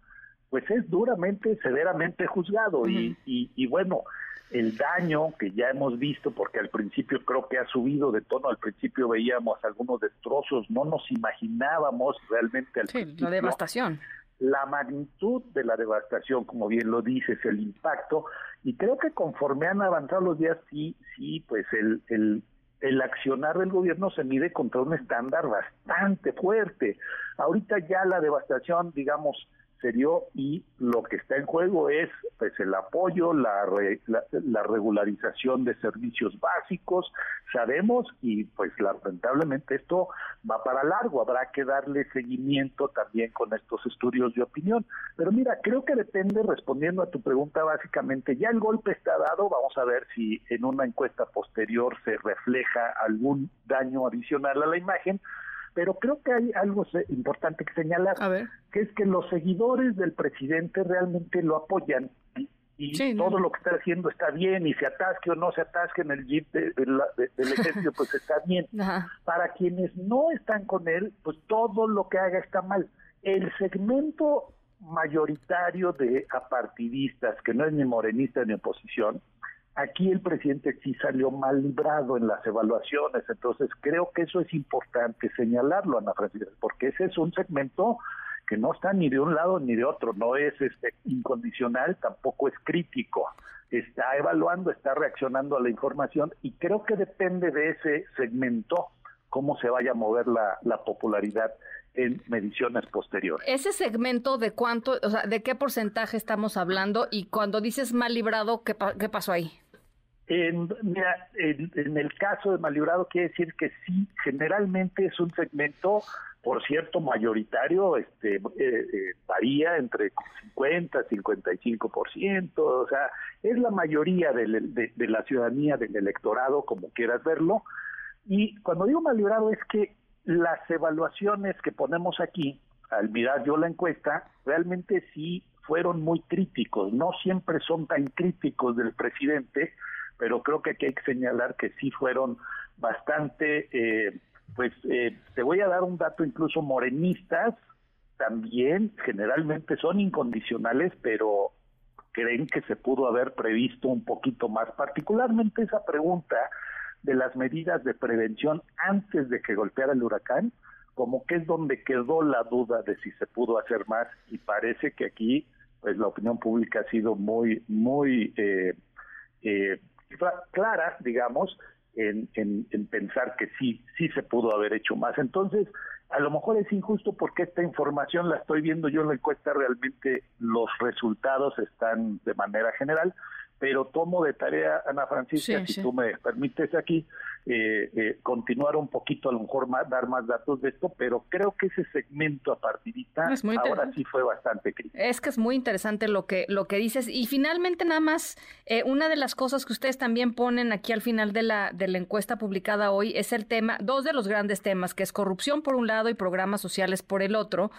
pues es duramente, severamente juzgado. y, y, bueno, el daño que ya hemos visto, porque al principio creo que ha subido de tono, al principio veíamos algunos destrozos, no nos imaginábamos realmente al sí, la devastación la magnitud de la devastación, como bien lo dices, el impacto, y creo que conforme han avanzado los días, sí, sí, pues el, el, el accionar del gobierno se mide contra un estándar bastante fuerte. Ahorita ya la devastación, digamos, y lo que está en juego es pues el apoyo, la, la, regularización de servicios básicos, sabemos y pues lamentablemente esto va para largo, habrá que darle seguimiento también con estos estudios de opinión. Pero mira, creo que depende, respondiendo a tu pregunta básicamente, ya el golpe está dado, vamos a ver si en una encuesta posterior se refleja algún daño adicional a la imagen, pero creo que hay algo importante que señalar, que es que los seguidores del presidente realmente lo apoyan y, todo lo que está haciendo está bien y se atasque o no se atasque en el jeep del ejército, pues está bien. Para quienes no están con él, pues todo lo que haga está mal. El segmento mayoritario de apartidistas, que no es ni morenista ni oposición, Aquí el presidente sí salió mal librado en las evaluaciones, entonces creo que eso es importante señalarlo, Ana Francisca, porque ese es un segmento que no está ni de un lado ni de otro, no es este incondicional, tampoco es crítico, está evaluando, está reaccionando a la información y creo que depende de ese segmento cómo se vaya a mover la, la popularidad en mediciones posteriores. Ese segmento de cuánto, o sea, de qué porcentaje estamos hablando y cuando dices mal librado, ¿qué, qué pasó ahí? En, mira, en, el caso de Malibrado quiere decir que sí, generalmente es un segmento, por cierto, mayoritario, este, eh, eh, varía entre 50 y 55%, o sea, es la mayoría de, de, la ciudadanía, del electorado, como quieras verlo. Y cuando digo Malibrado es que las evaluaciones que ponemos aquí, al mirar yo la encuesta, realmente sí fueron muy críticos, no siempre son tan críticos del presidente, pero creo que aquí hay que señalar que sí fueron bastante, eh, pues eh, te voy a dar un dato incluso morenistas, también generalmente son incondicionales, pero creen que se pudo haber previsto un poquito más, particularmente esa pregunta de las medidas de prevención antes de que golpeara el huracán, como que es donde quedó la duda de si se pudo hacer más y parece que aquí pues la opinión pública ha sido muy muy eh, eh, clara, digamos, en, en, pensar que sí, sí se pudo haber hecho más. Entonces, a lo mejor es injusto porque esta información la estoy viendo yo en la encuesta, realmente los resultados están de manera general, pero tomo de tarea, Ana Francisca, si tú me permites aquí, eh, eh, continuar un poquito, a lo mejor más, dar más datos de esto, pero creo que ese segmento apartidista ahora sí fue bastante crítico. Es que es muy interesante lo que, lo que dices. Y finalmente, nada más, eh, una de las cosas que ustedes también ponen aquí al final de la, de la encuesta publicada hoy es el tema, dos de los grandes temas, que es corrupción por un lado y programas sociales por el otro.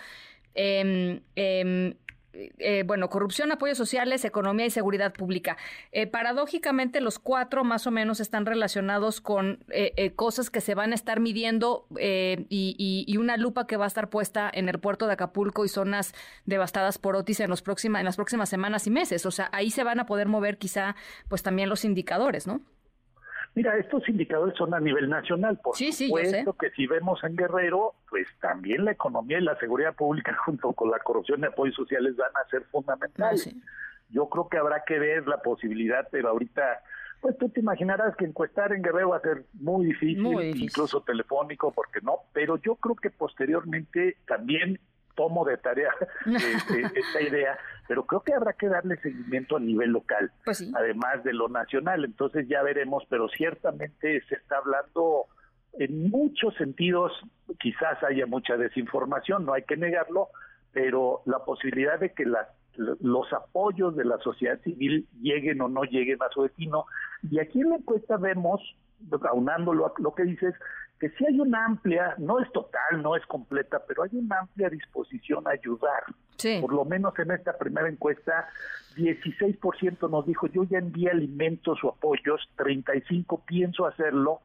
Eh, eh, bueno, corrupción, apoyos sociales, economía y seguridad pública. Eh, paradójicamente, los cuatro más o menos están relacionados con eh, cosas que se van a estar midiendo y, una lupa que va a estar puesta en el puerto de Acapulco y zonas devastadas por Otis en, en las próximas semanas y meses. O sea, ahí se van a poder mover quizá pues también los indicadores, ¿no? Mira, estos indicadores son a nivel nacional, por supuesto que si vemos en Guerrero, pues también la economía y la seguridad pública junto con la corrupción y apoyos sociales van a ser fundamentales. Ah, Yo creo que habrá que ver la posibilidad, pero ahorita, pues tú te imaginarás que encuestar en Guerrero va a ser muy difícil, incluso telefónico, porque no, pero yo creo que posteriormente también tomo de tarea esta idea, pero creo que habrá que darle seguimiento a nivel local, pues además de lo nacional. Entonces ya veremos, pero ciertamente se está hablando en muchos sentidos, quizás haya mucha desinformación, no hay que negarlo, pero la posibilidad de que las los apoyos de la sociedad civil lleguen o no lleguen a su destino. Y aquí en la encuesta vemos, aunándolo a lo que dices, que sí hay una amplia, no es total, no es completa, pero hay una amplia disposición a ayudar. Por lo menos en esta primera encuesta, 16% nos dijo, yo ya envié alimentos o apoyos, 35% pienso hacerlo,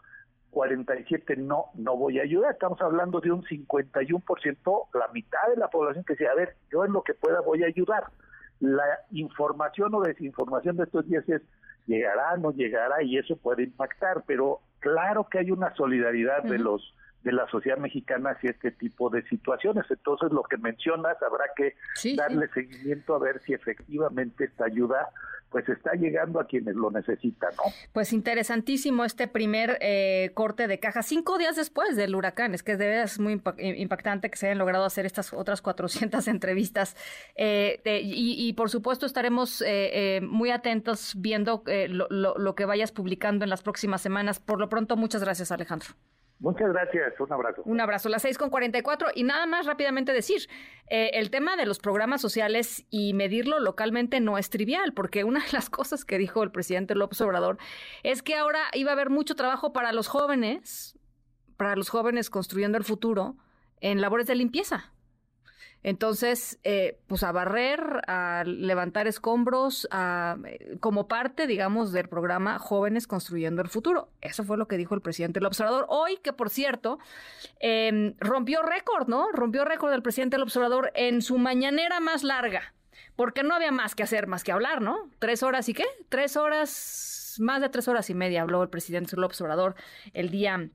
47 no, no voy a ayudar. Estamos hablando de un 51%, la mitad de la población que dice, a ver, yo en lo que pueda voy a ayudar. La información o desinformación de estos días es, llegará, no llegará, y eso puede impactar, pero claro que hay una solidaridad de los de la sociedad mexicana hacia este tipo de situaciones. Entonces, lo que mencionas, habrá que darle seguimiento a ver si efectivamente esta ayuda pues está llegando a quienes lo necesitan, ¿no? Pues interesantísimo este primer eh, corte de caja, cinco días después del huracán, es que de verdad es muy impactante que se hayan logrado hacer estas otras 400 entrevistas eh, y, por supuesto estaremos eh, muy atentos viendo lo, lo que vayas publicando en las próximas semanas. Por lo pronto, muchas gracias Alejandro. Muchas gracias, un abrazo. Un abrazo, las seis con 44 y nada más rápidamente decir, eh, el tema de los programas sociales y medirlo localmente no es trivial, porque una de las cosas que dijo el presidente López Obrador es que ahora iba a haber mucho trabajo para los jóvenes, para los jóvenes construyendo el futuro en labores de limpieza. Entonces, eh, pues a barrer, a levantar escombros, a, eh, como parte, digamos, del programa Jóvenes Construyendo el Futuro. Eso fue lo que dijo el presidente del observador hoy, que por cierto, em, rompió récord, ¿no? Rompió récord del presidente del observador en su mañanera más larga, porque no había más que hacer, más que hablar, ¿no? Tres horas y qué? Tres horas, más de tres horas y media habló el presidente del observador el día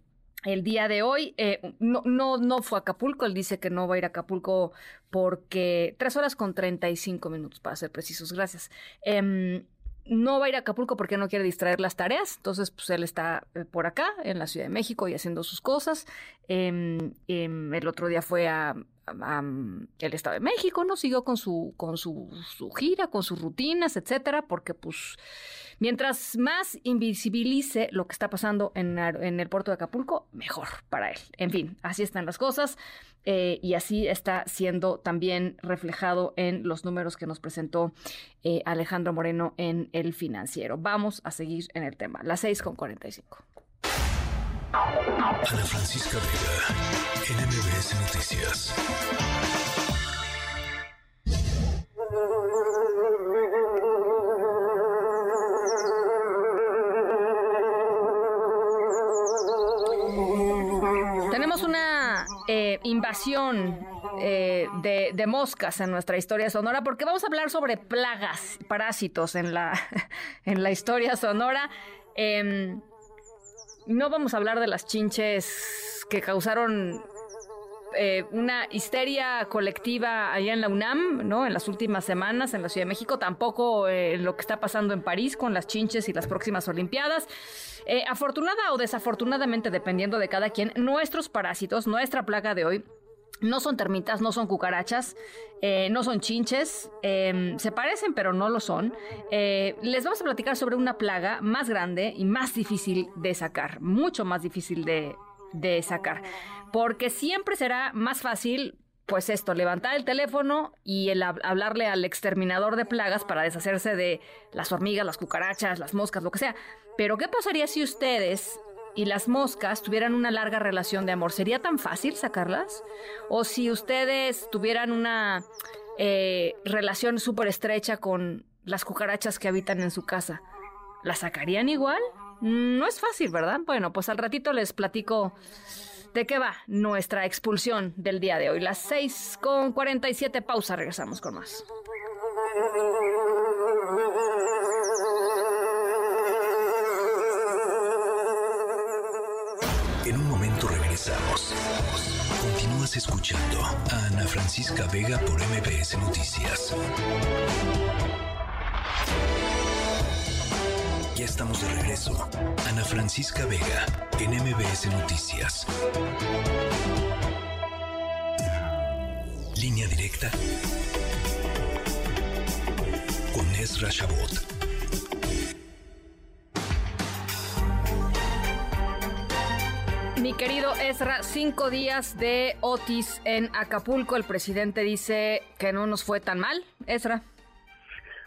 el día de hoy. Eh, no, no, no fue a Acapulco, él dice que no va a ir a Acapulco porque tres horas con 35 minutos, para ser precisos, gracias. Em, no va a ir a Acapulco porque no quiere distraer las tareas, entonces pues él está eh, por acá, en la Ciudad de México y haciendo sus cosas. Em, em, el otro día fue a, el Estado de México, ¿no? Siguió con su, con su, gira, con sus rutinas, etcétera, porque pues Mientras más invisibilice lo que está pasando en, el puerto de Acapulco, mejor para él. En fin, así están las cosas. Eh, y así está siendo también reflejado en los números que nos presentó eh, Alejandro Moreno en el financiero. Vamos a seguir en el tema. Las 6 con 45. Ana Francisca Vega, NMBS Noticias. Eh, invasión eh, de, moscas en nuestra historia sonora, porque vamos a hablar sobre plagas, parásitos en la, en la historia sonora. Em, no vamos a hablar de las chinches que causaron eh, una histeria colectiva allá en la UNAM, ¿no? En las últimas semanas en la Ciudad de México, tampoco lo que está pasando en París con las chinches y las próximas Olimpiadas. Eh, afortunada o desafortunadamente, dependiendo de cada quien, nuestros parásitos, nuestra plaga de hoy, no son termitas, no son cucarachas, eh, no son chinches, em, se parecen pero no lo son. Eh, les vamos a platicar sobre una plaga más grande y más difícil de sacar, mucho más difícil de, de sacar, porque siempre será más fácil pues esto, levantar el teléfono y el hablarle al exterminador de plagas para deshacerse de las hormigas, las cucarachas, las moscas, lo que sea. Pero ¿qué pasaría si ustedes y las moscas tuvieran una larga relación de amor? ¿Sería tan fácil sacarlas? ¿O si ustedes tuvieran una eh, relación súper estrecha con las cucarachas que habitan en su casa? ¿Las sacarían igual? No es fácil, ¿verdad? Bueno, pues al ratito les platico ¿De qué va nuestra expulsión del día de hoy? Las 6 con 47, pausa, regresamos con más. Continúas escuchando a Ana Francisca Vega por MBS Noticias. Ya estamos de regreso. Ana Francisca Vega, en MBS Noticias. Línea directa con Ezra Shabot. Mi querido Ezra, cinco días de Otis en Acapulco. El presidente dice que no nos fue tan mal. Ezra.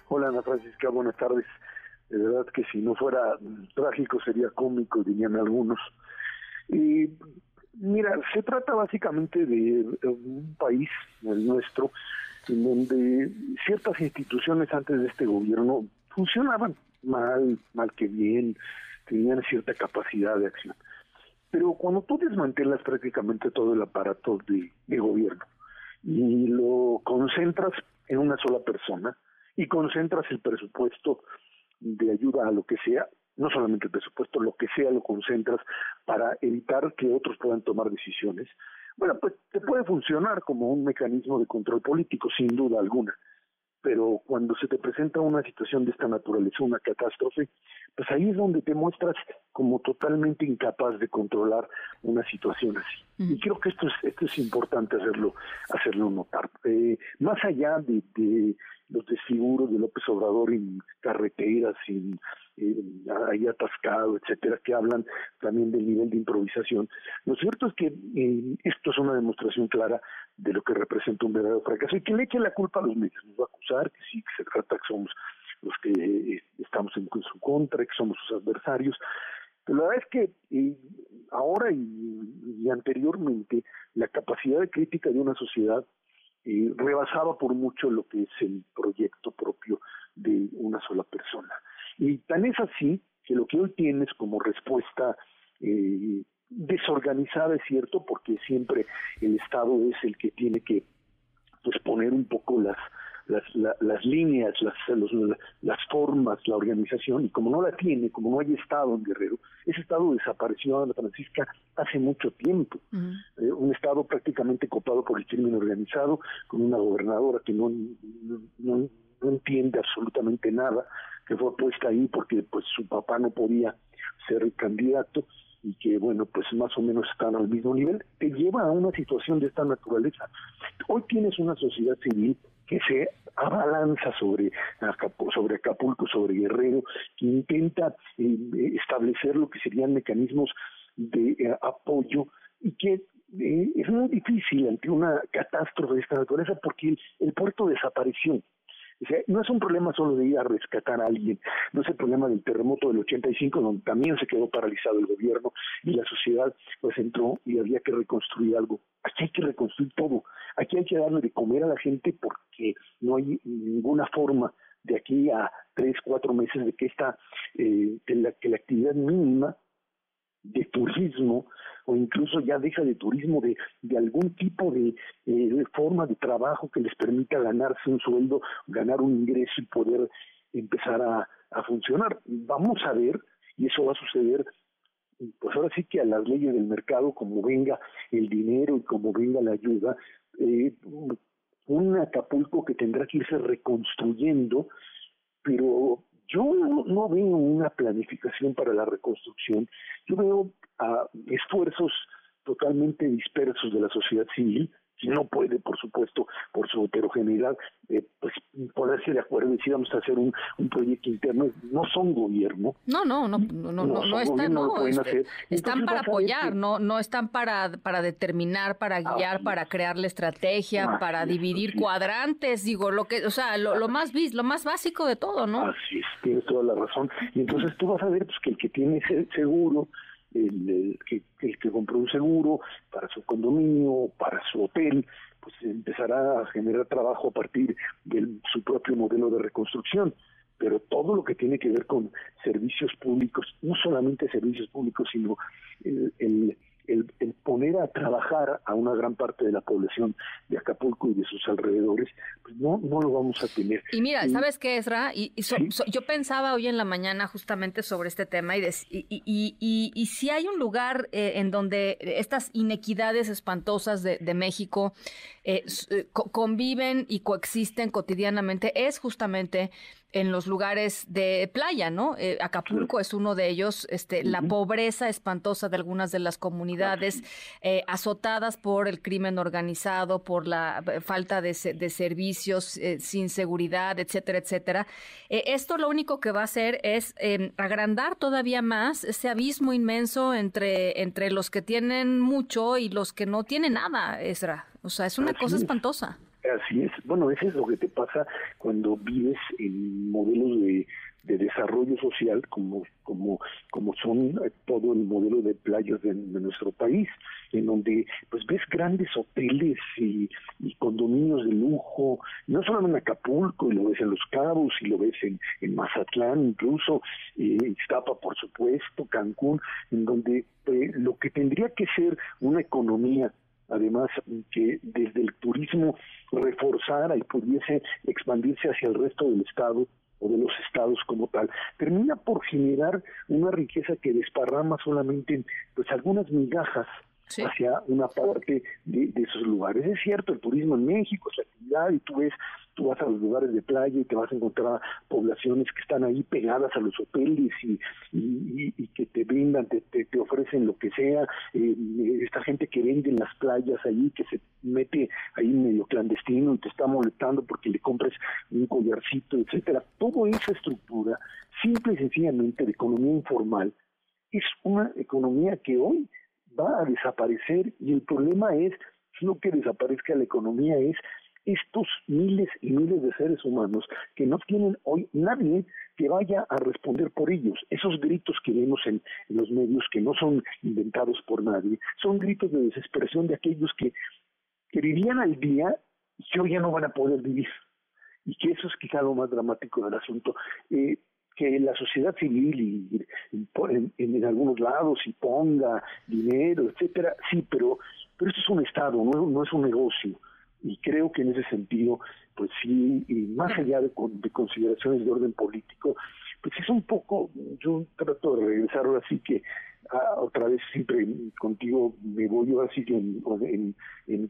Hola Ana Francisca, buenas tardes. De verdad que si no fuera trágico sería cómico, dirían algunos. Y mira, se trata básicamente de un país, el nuestro, en donde ciertas instituciones antes de este gobierno funcionaban mal, mal que bien, tenían cierta capacidad de acción. Pero cuando tú desmantelas prácticamente todo el aparato de, de gobierno y lo concentras en una sola persona y concentras el presupuesto de ayuda a lo que sea, no solamente el presupuesto, lo que sea lo concentras para evitar que otros puedan tomar decisiones, bueno, pues te puede funcionar como un mecanismo de control político, sin duda alguna pero cuando se te presenta una situación de esta naturaleza, una catástrofe, pues ahí es donde te muestras como totalmente incapaz de controlar una situación así. Y creo que esto es, esto es importante hacerlo, hacerlo notar. Eh, más allá de, de los desfiguros de López Obrador en carreteras, en, ahí atascado, etcétera, que hablan también del nivel de improvisación. Lo cierto es que eh, esto es una demostración clara de lo que representa un verdadero fracaso y que le eche la culpa a los medios. Nos va a acusar que sí, que se trata que somos los que eh, estamos en, su contra, que somos sus adversarios. Pero la verdad es que eh, ahora y, anteriormente la capacidad de crítica de una sociedad eh, rebasaba por mucho lo que es el proyecto propio de una sola persona. Y tan es así que lo que hoy tienes como respuesta eh, desorganizada es cierto, porque siempre el Estado es el que tiene que pues poner un poco las las, las líneas, las, las formas, la organización, y como no la tiene, como no hay Estado en Guerrero, ese Estado desapareció Ana Francisca hace mucho tiempo. Eh, un Estado prácticamente copado por el crimen organizado, con una gobernadora que no, no, no entiende absolutamente nada, que fue puesta ahí porque pues su papá no podía ser candidato y que bueno pues más o menos están al mismo nivel te lleva a una situación de esta naturaleza. Hoy tienes una sociedad civil que se abalanza sobre Acapulco, sobre Acapulco, sobre Guerrero, que intenta eh, establecer lo que serían mecanismos de eh, apoyo y que eh, es muy difícil ante una catástrofe de esta naturaleza porque el puerto desapareció no es un problema solo de ir a rescatar a alguien, no es el problema del terremoto del 85 donde también se quedó paralizado el gobierno y la sociedad pues entró y había que reconstruir algo. Aquí hay que reconstruir todo, aquí hay que darle de comer a la gente porque no hay ninguna forma de aquí a tres, cuatro meses de que esta, eh, la, que la actividad mínima de turismo o incluso ya deja de turismo de, de algún tipo de, eh, forma de trabajo que les permita ganarse un sueldo, ganar un ingreso y poder empezar a, a funcionar. Vamos a ver, y eso va a suceder pues ahora sí que a las leyes del mercado, como venga el dinero y como venga la ayuda, eh, un Acapulco que tendrá que irse reconstruyendo, pero yo no, veo una planificación para la reconstrucción, yo veo a esfuerzos totalmente dispersos de la sociedad civil, si no puede, por supuesto, por su heterogeneidad, eh, pues ponerse de acuerdo y si vamos a hacer un, un proyecto interno. No son gobierno. No, no, no, no, no, no, están, no, este, están para apoyar, no, no están para, para determinar, para guiar, para crear la estrategia, para dividir cuadrantes, digo, lo que, o sea, lo, lo más lo más básico de todo, ¿no? Así es, tienes toda la razón. Y entonces tú vas a ver pues, que el que tiene seguro el, que, el que compró un seguro para su condominio, para su hotel, pues empezará a generar trabajo a partir de su propio modelo de reconstrucción. Pero todo lo que tiene que ver con servicios públicos, no solamente servicios públicos, sino el, el el, poner a trabajar a una gran parte de la población de Acapulco y de sus alrededores, pues no, no lo vamos a tener. Y mira, ¿sabes qué, Esra? Y, yo pensaba hoy en la mañana justamente sobre este tema y, y, y, si hay un lugar eh, en donde estas inequidades espantosas de, de México eh, eh conviven y coexisten cotidianamente, es justamente en los lugares de playa, ¿no? Eh, Acapulco es uno de ellos, este, la pobreza espantosa de algunas de las comunidades eh, azotadas por el crimen organizado, por la eh, falta de, servicios, sin seguridad, etcétera, etcétera. esto lo único que va a hacer es em, agrandar todavía más ese abismo inmenso entre, entre los que tienen mucho y los que no tienen nada, Ezra. O sea, es una cosa espantosa. Así es. Bueno, eso es lo que te pasa cuando vives en modelos de, desarrollo social como como como son eh, todo el modelo de playas de, nuestro país en donde pues ves grandes hoteles y, condominios de lujo no solo en Acapulco y lo ves en Los Cabos y lo ves en, en Mazatlán incluso eh, Iztapa por supuesto Cancún en donde eh, lo que tendría que ser una economía además que desde el turismo reforzara y pudiese expandirse hacia el resto del estado o de los estados como tal, termina por generar una riqueza que desparrama solamente en pues algunas migajas hacia una parte de, de, esos lugares. Es cierto, el turismo en México es la actividad y tú ves tú vas a los lugares de playa y te vas a encontrar poblaciones que están ahí pegadas a los hoteles y, y, que te brindan, te, te, ofrecen lo que sea, eh, esta gente que vende en las playas ahí, que se mete ahí medio clandestino y te está molestando porque le compres un collarcito, etcétera. Toda esa estructura, simple y sencillamente de economía informal, es una economía que hoy va a desaparecer y el problema es no que desaparezca la economía, es estos miles y miles de seres humanos que no tienen hoy nadie que vaya a responder por ellos. Esos gritos que vemos en, los medios, que no son inventados por nadie, son gritos de desesperación de aquellos que, que vivían al día y que hoy ya no van a poder vivir. Y que eso es quizá lo más dramático del asunto. Eh, que la sociedad civil y, en, en, algunos lados y ponga dinero, etcétera, sí, pero pero esto es un estado, no, no es un negocio y creo que en ese sentido, pues sí, y más allá de, consideraciones de orden político, pues es un poco, yo trato de regresar ahora sí que ah, otra vez siempre contigo me voy yo así que en, en, en,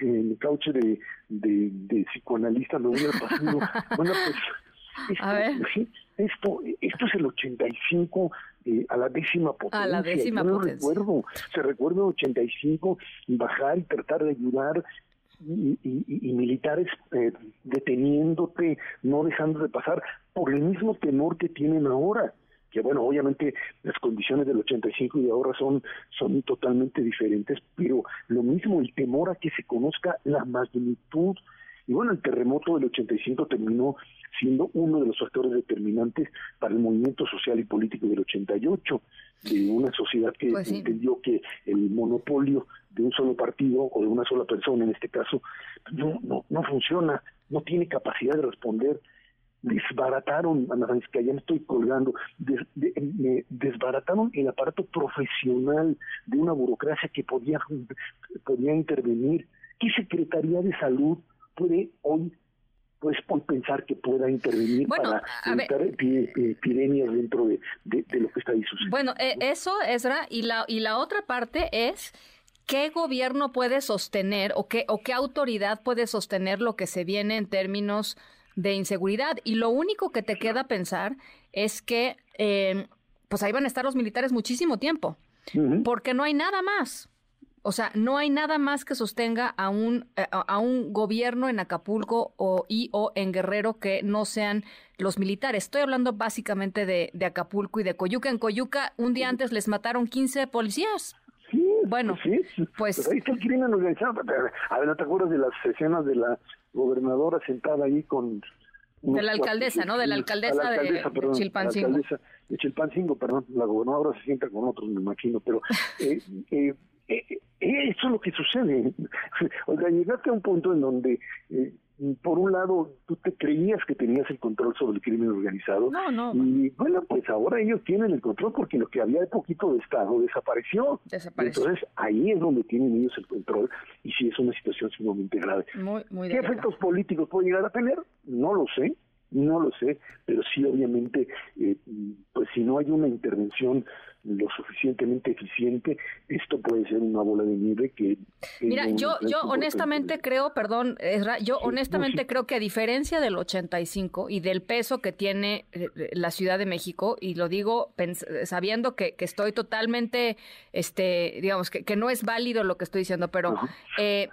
en cauche de, de, de, psicoanalista me voy al pasado. bueno, pues esto, esto, esto es el 85 eh, a la décima potencia. A la décima Yo potencia. recuerdo, se recuerda 85 bajar y tratar de ayudar y, militares eh, deteniéndote, no dejando de pasar por el mismo temor que tienen ahora que bueno, obviamente las condiciones del 85 y de ahora son, son totalmente diferentes, pero lo mismo, el temor a que se conozca la magnitud. Y bueno, el terremoto del 85 terminó siendo uno de los factores determinantes para el movimiento social y político del 88, de una sociedad que pues entendió que el monopolio de un solo partido o de una sola persona en este caso no, no, no funciona, no tiene capacidad de responder. Desbarataron, Ana Francisca, ya me estoy colgando, desbarataron el aparato profesional de una burocracia que podía, podía intervenir. ¿Qué Secretaría de Salud puede hoy pues pensar que pueda intervenir para evitar epidemias dentro de, lo que está ahí sucediendo. Bueno, eh, eso, Ezra, y la, y la otra parte es ¿qué gobierno puede sostener o qué, o qué autoridad puede sostener lo que se viene en términos de inseguridad? Y lo único que te queda pensar es que eh, pues ahí van a estar los militares muchísimo tiempo, porque no hay nada más. O sea, no hay nada más que sostenga a un, eh, a, un gobierno en Acapulco o, y o en Guerrero que no sean los militares. Estoy hablando básicamente de, de Acapulco y de Coyuca. En Coyuca, un día antes les mataron 15 policías. Sí, bueno, pues, pues ahí está el crimen organizado. A ver, ¿no te acuerdas de las escenas de la gobernadora sentada ahí con... De la alcaldesa, ¿no? De la alcaldesa, de, Chilpancingo. La alcaldesa de Chilpancingo, perdón. La gobernadora se sienta con otros, me imagino, pero... Eh, eh, eso es lo que sucede. Oiga, llegaste a un punto en donde, eh, por un lado, tú te creías que tenías el control sobre el crimen organizado. No, no. Y bueno, pues ahora ellos tienen el control porque lo que había de poquito de Estado desapareció. Desapareció. Entonces, ahí es donde tienen ellos el control y sí es una situación sumamente grave. Muy, muy ¿Qué efectos políticos puede llegar a tener? No lo sé. No lo sé, pero sí obviamente, eh, pues si no hay una intervención lo suficientemente eficiente, esto puede ser una bola de nieve que... Mira, yo, yo honestamente creo, perdón, yo honestamente creo que a diferencia del 85 y del peso que tiene eh, la Ciudad de México, y lo digo sabiendo que, que, estoy totalmente, este, digamos, que, que, no es válido lo que estoy diciendo, pero eh,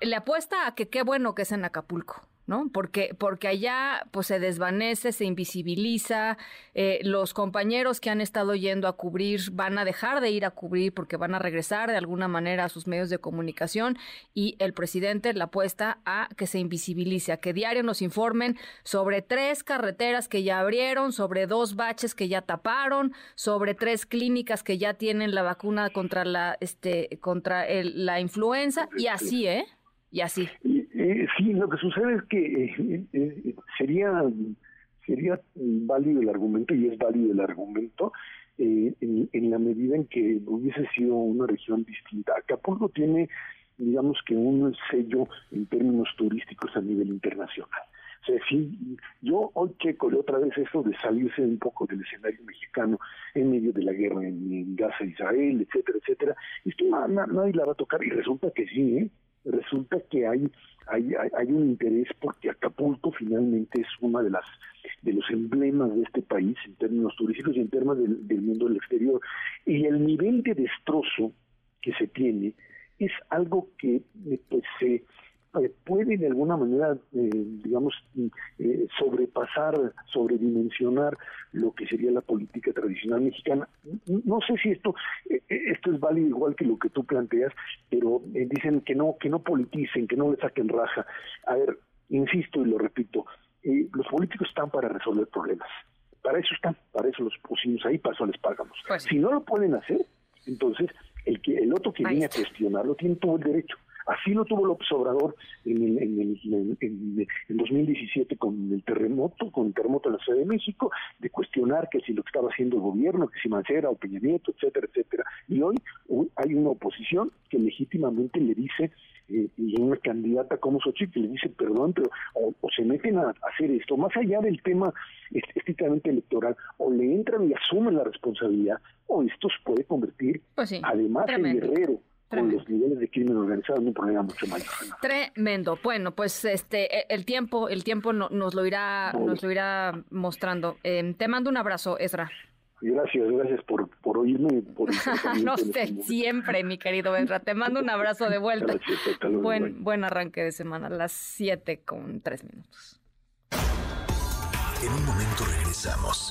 le apuesta a que qué bueno que es en Acapulco. ¿No? Porque, porque allá pues se desvanece, se invisibiliza, eh, los compañeros que han estado yendo a cubrir van a dejar de ir a cubrir porque van a regresar de alguna manera a sus medios de comunicación y el presidente le apuesta a que se invisibilice, a que diario nos informen sobre tres carreteras que ya abrieron, sobre dos baches que ya taparon, sobre tres clínicas que ya tienen la vacuna contra la, este, contra la influenza y así, ¿eh? Y así. Eh, sí, lo que sucede es que eh, eh, sería sería válido el argumento y es válido el argumento en, en, la medida en que hubiese sido una región distinta. Acapulco tiene, digamos que un sello en términos turísticos a nivel internacional. O sea, sí, yo hoy checo otra vez eso de salirse un poco del escenario mexicano en medio de la guerra en, Gaza, Israel, etcétera, etcétera. Esto nadie la va a tocar y resulta que sí, ¿eh? Resulta que hay, hay, hay un interés porque Acapulco finalmente es una de las de los emblemas de este país en términos turísticos y en términos del, mundo del exterior. Y el nivel de destrozo que se tiene es algo que eh, pues se puede de alguna manera, eh, digamos, eh, sobrepasar, sobredimensionar lo que sería la política tradicional mexicana. No sé si esto esto es válido igual que lo que tú planteas, pero dicen que no que no politicen, que no le saquen raja. A ver, insisto y lo repito, los políticos están para resolver problemas. Para eso están, para eso los pusimos ahí, para eso les pagamos. Pues si no lo pueden hacer, entonces el que el otro que viene a cuestionarlo tiene todo el derecho. Así lo tuvo López Obrador en, en, en, 2017 con el terremoto, con el terremoto en la Ciudad de México, de cuestionar que si lo que estaba haciendo el gobierno, que si Mancera o Peña Nieto, etcétera, etcétera. Y hoy, hay una oposición que legítimamente le dice eh, y una candidata como Xochitl que le dice perdón, pero o, se meten a, hacer esto, más allá del tema estrictamente electoral, o le entran y asumen la responsabilidad, o esto se puede convertir pues además en guerrero con los niveles de crimen organizado en un problema mucho mayor. Tremendo. Bueno, pues este e, el tiempo el tiempo nos lo irá nos lo irá mostrando. Em, te mando un abrazo, Ezra. Gracias, gracias por, por oírme. Por no sé, siempre, mi querido Ezra. Te mando un abrazo de vuelta. buen, buen arranque de semana, las 7 con 3 minutos. En un momento regresamos.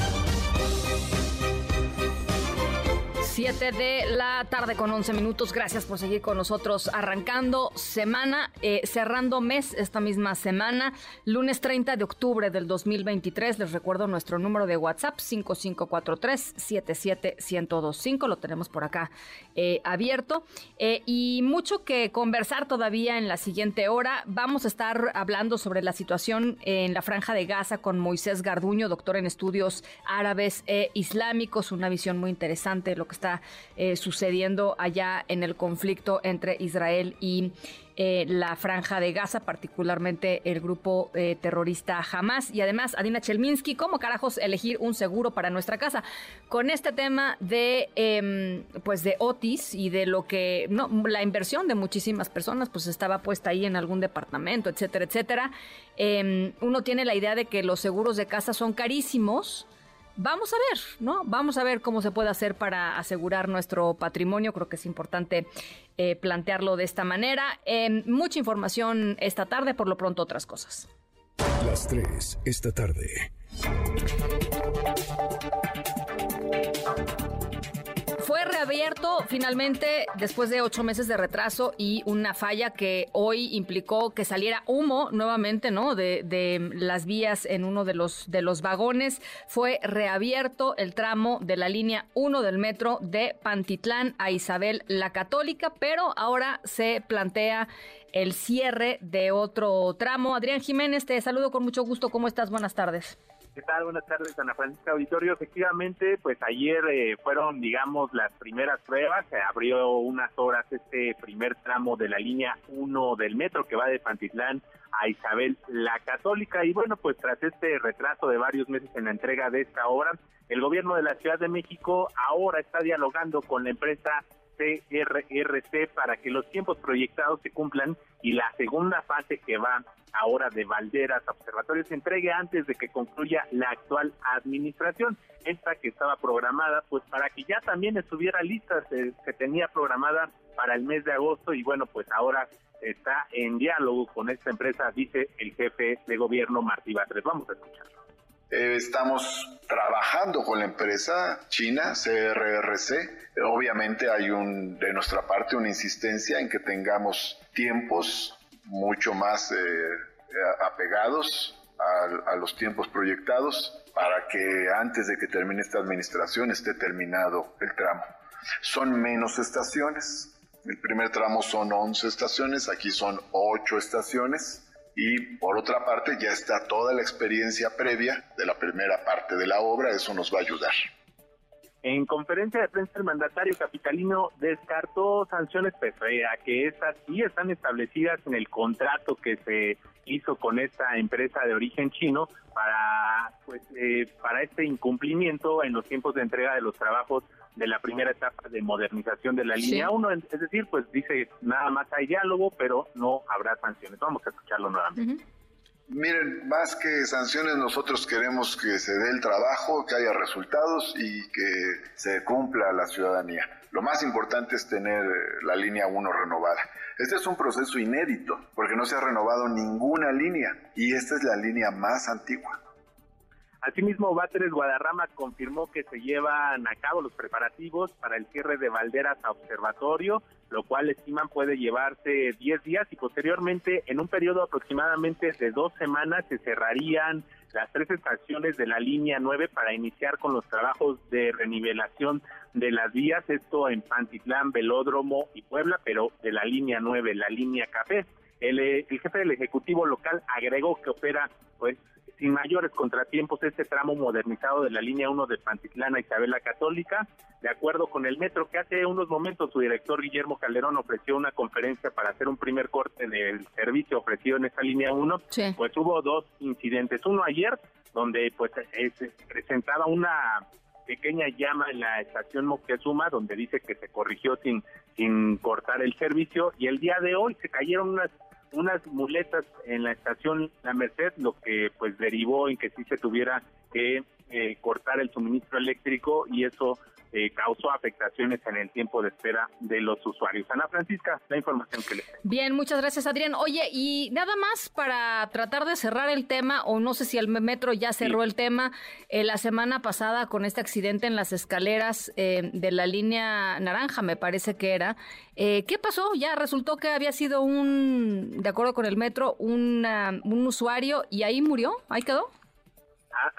7 de la tarde con 11 minutos. Gracias por seguir con nosotros arrancando semana, eh, cerrando mes esta misma semana, lunes 30 de octubre del 2023. Les recuerdo nuestro número de WhatsApp 5543-77125. Lo tenemos por acá eh, abierto. Eh, y mucho que conversar todavía en la siguiente hora. Vamos a estar hablando sobre la situación en la franja de Gaza con Moisés Garduño, doctor en estudios árabes e islámicos. Una visión muy interesante de lo que está eh, sucediendo allá en el conflicto entre Israel y eh, la franja de Gaza, particularmente el grupo eh, terrorista Hamas. Y además, Adina Chelminsky, ¿cómo carajos elegir un seguro para nuestra casa? Con este tema de, em, pues de Otis y de lo que, no, la inversión de muchísimas personas, pues estaba puesta ahí en algún departamento, etcétera, etcétera. Em, uno tiene la idea de que los seguros de casa son carísimos vamos a ver, ¿no? Vamos a ver cómo se puede hacer para asegurar nuestro patrimonio. Creo que es importante eh, plantearlo de esta manera. Eh, mucha información esta tarde, por lo pronto otras cosas. Las tres, esta tarde. Reabierto finalmente después de ocho meses de retraso y una falla que hoy implicó que saliera humo nuevamente, ¿no? De, las vías en uno de los, de los vagones. Fue reabierto el tramo de la línea 1 del metro de Pantitlán a Isabel la Católica, pero ahora se plantea el cierre de otro tramo. Adrián Jiménez, te saludo con mucho gusto. ¿Cómo estás? Buenas tardes. ¿Qué tal? Buenas tardes, Ana Francisca Auditorio. Efectivamente, pues ayer eh, fueron, digamos, las primeras pruebas. Se abrió unas horas este primer tramo de la línea 1 del metro que va de Pantitlán a Isabel la Católica. Y bueno, pues tras este retraso de varios meses en la entrega de esta obra, el gobierno de la Ciudad de México ahora está dialogando con la empresa CRRC para que los tiempos proyectados se cumplan y la segunda fase que va ahora de Valderas a Observatorio se entregue antes de que concluya la actual administración. Esta que estaba programada, pues para que ya también estuviera lista, se, tenía programada para el mes de agosto y bueno, pues ahora está en diálogo con esta empresa, dice el jefe de gobierno Martí Batres. Vamos a escucharlo. Eh, estamos trabajando con la empresa china CRRC. Obviamente hay un de nuestra parte una insistencia en que tengamos tiempos mucho más eh, apegados a, los tiempos proyectados para que antes de que termine esta administración esté terminado el tramo. Son menos estaciones. El primer tramo son 11 estaciones, aquí son 8 estaciones. Y por otra parte ya está toda la experiencia previa de la primera parte de la obra, eso nos va a ayudar. En conferencia de prensa, el mandatario capitalino descartó sanciones pese a que estas sí están establecidas en el contrato que se hizo con esta empresa de origen chino para, pues, eh, para este incumplimiento en los tiempos de entrega de los trabajos de la primera etapa de modernización de la línea 1. Es decir, pues dice, nada más hay diálogo, pero no habrá sanciones. Vamos a escucharlo nuevamente. Miren, más que sanciones, nosotros queremos que se dé el trabajo, que haya resultados y que se cumpla la ciudadanía. Lo más importante es tener eh, la línea 1 renovada. Este es un proceso inédito porque no se ha renovado ninguna línea y esta es la línea más antigua. Asimismo, Báteres Guadarrama confirmó que se llevan a cabo los preparativos para el cierre de Valderas a Observatorio, lo cual estiman puede llevarse 10 días y posteriormente, en un periodo aproximadamente de dos semanas, se cerrarían las tres estaciones de la línea 9 para iniciar con los trabajos de renivelación de las vías, esto en Pantitlán, Velódromo y Puebla, pero de la línea 9, la línea Café. El, el, jefe del Ejecutivo local agregó que opera pues sin mayores contratiempos este tramo modernizado de la línea 1 de Pantitlán a Isabela Católica. De acuerdo con el metro que hace unos momentos su director Guillermo Calderón ofreció una conferencia para hacer un primer corte del servicio ofrecido en esta línea 1, pues hubo dos incidentes. Uno ayer, donde pues se presentaba una pequeña llama en la estación Moctezuma, donde dice que se corrigió sin, sin cortar el servicio, y el día de hoy se cayeron unas unas muletas en la estación La Merced, lo que pues derivó en que sí se tuviera que eh, cortar el suministro eléctrico y eso eh, causó afectaciones en el tiempo de espera de los usuarios. Ana Francisca, la información que le Bien, muchas gracias Adrián. Oye, y nada más para tratar de cerrar el tema, o no sé si el metro ya cerró el tema, eh, la semana pasada con este accidente en las escaleras eh, de la línea naranja, me parece que era. ¿Qué pasó? Ya resultó que había sido un, de acuerdo con el metro, un usuario y ahí murió, ahí quedó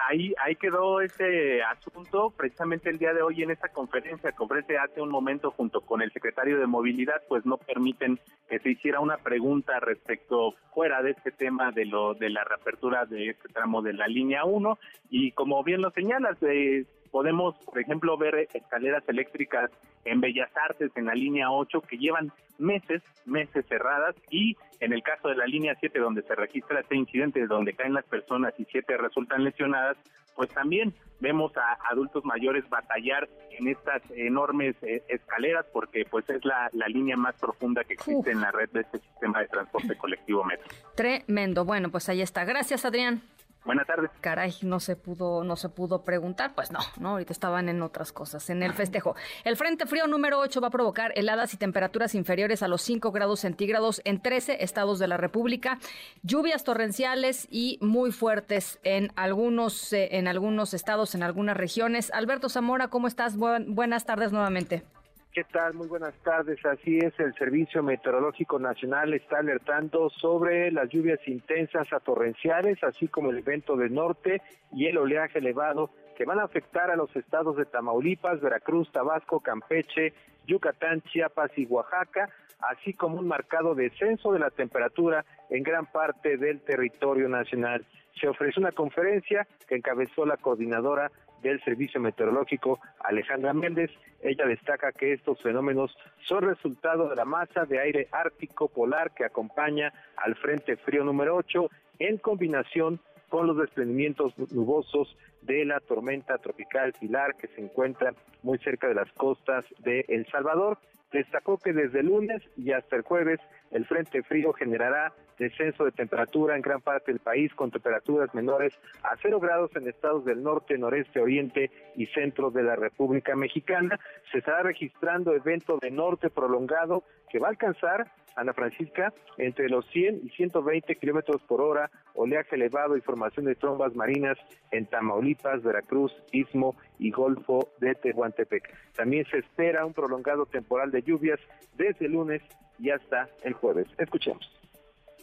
ahí, ahí quedó ese asunto precisamente el día de hoy en esta conferencia. Ofrece hace un momento junto con el secretario de movilidad, pues no permiten que se hiciera una pregunta respecto fuera de este tema de lo de la reapertura de este tramo de la línea 1 y como bien lo señalas, eh, podemos, por ejemplo, ver escaleras eléctricas en Bellas Artes, en la línea 8, que llevan meses, meses cerradas, y en el caso de la línea 7, donde se registra este incidente, donde caen las personas y siete resultan lesionadas, pues también vemos a adultos mayores batallar en estas enormes eh, escaleras porque pues es la, línea más profunda que existe en la red de este sistema de transporte colectivo metro. Tremendo. Bueno, pues ahí está. Gracias, Adrián. Buenas tardes. Caray, no se pudo, no se pudo preguntar, pues no, no, ahorita estaban en otras cosas, en el festejo. El Frente Frío número 8 va a provocar heladas y temperaturas inferiores a los 5 grados centígrados en 13 estados de la República, lluvias torrenciales y muy fuertes en algunos, eh, en algunos estados, en algunas regiones. Alberto Zamora, ¿cómo estás? buenas tardes nuevamente. ¿Qué tal? Muy buenas tardes. Así es, el Servicio Meteorológico Nacional está alertando sobre las lluvias intensas a torrenciales, así como el evento del norte y el oleaje elevado que van a afectar a los estados de Tamaulipas, Veracruz, Tabasco, Campeche, Yucatán, Chiapas y Oaxaca, así como un marcado descenso de la temperatura en gran parte del territorio nacional. Se ofreció una conferencia que encabezó la coordinadora del Servicio Meteorológico, Alejandra Méndez. Ella destaca que estos fenómenos son resultado de la masa de aire ártico polar que acompaña al Frente Frío número 8 en combinación con los desprendimientos nubosos de la tormenta tropical Pilar que se encuentra muy cerca de las costas de El Salvador. Destacó que desde el lunes y hasta el jueves el frente frío generará descenso de temperatura en gran parte del país con temperaturas menores a cero grados en estados del norte, noreste, oriente y centro de la República Mexicana. Se estará registrando evento de norte prolongado que va a alcanzar, Ana Francisca, entre los 100 y 120 kilómetros por hora, oleaje elevado y formación de trombas marinas en Tamaulipas, Veracruz, Istmo y Golfo de Tehuantepec. También se espera un prolongado temporal de lluvias desde el lunes y hasta el jueves. Escuchemos.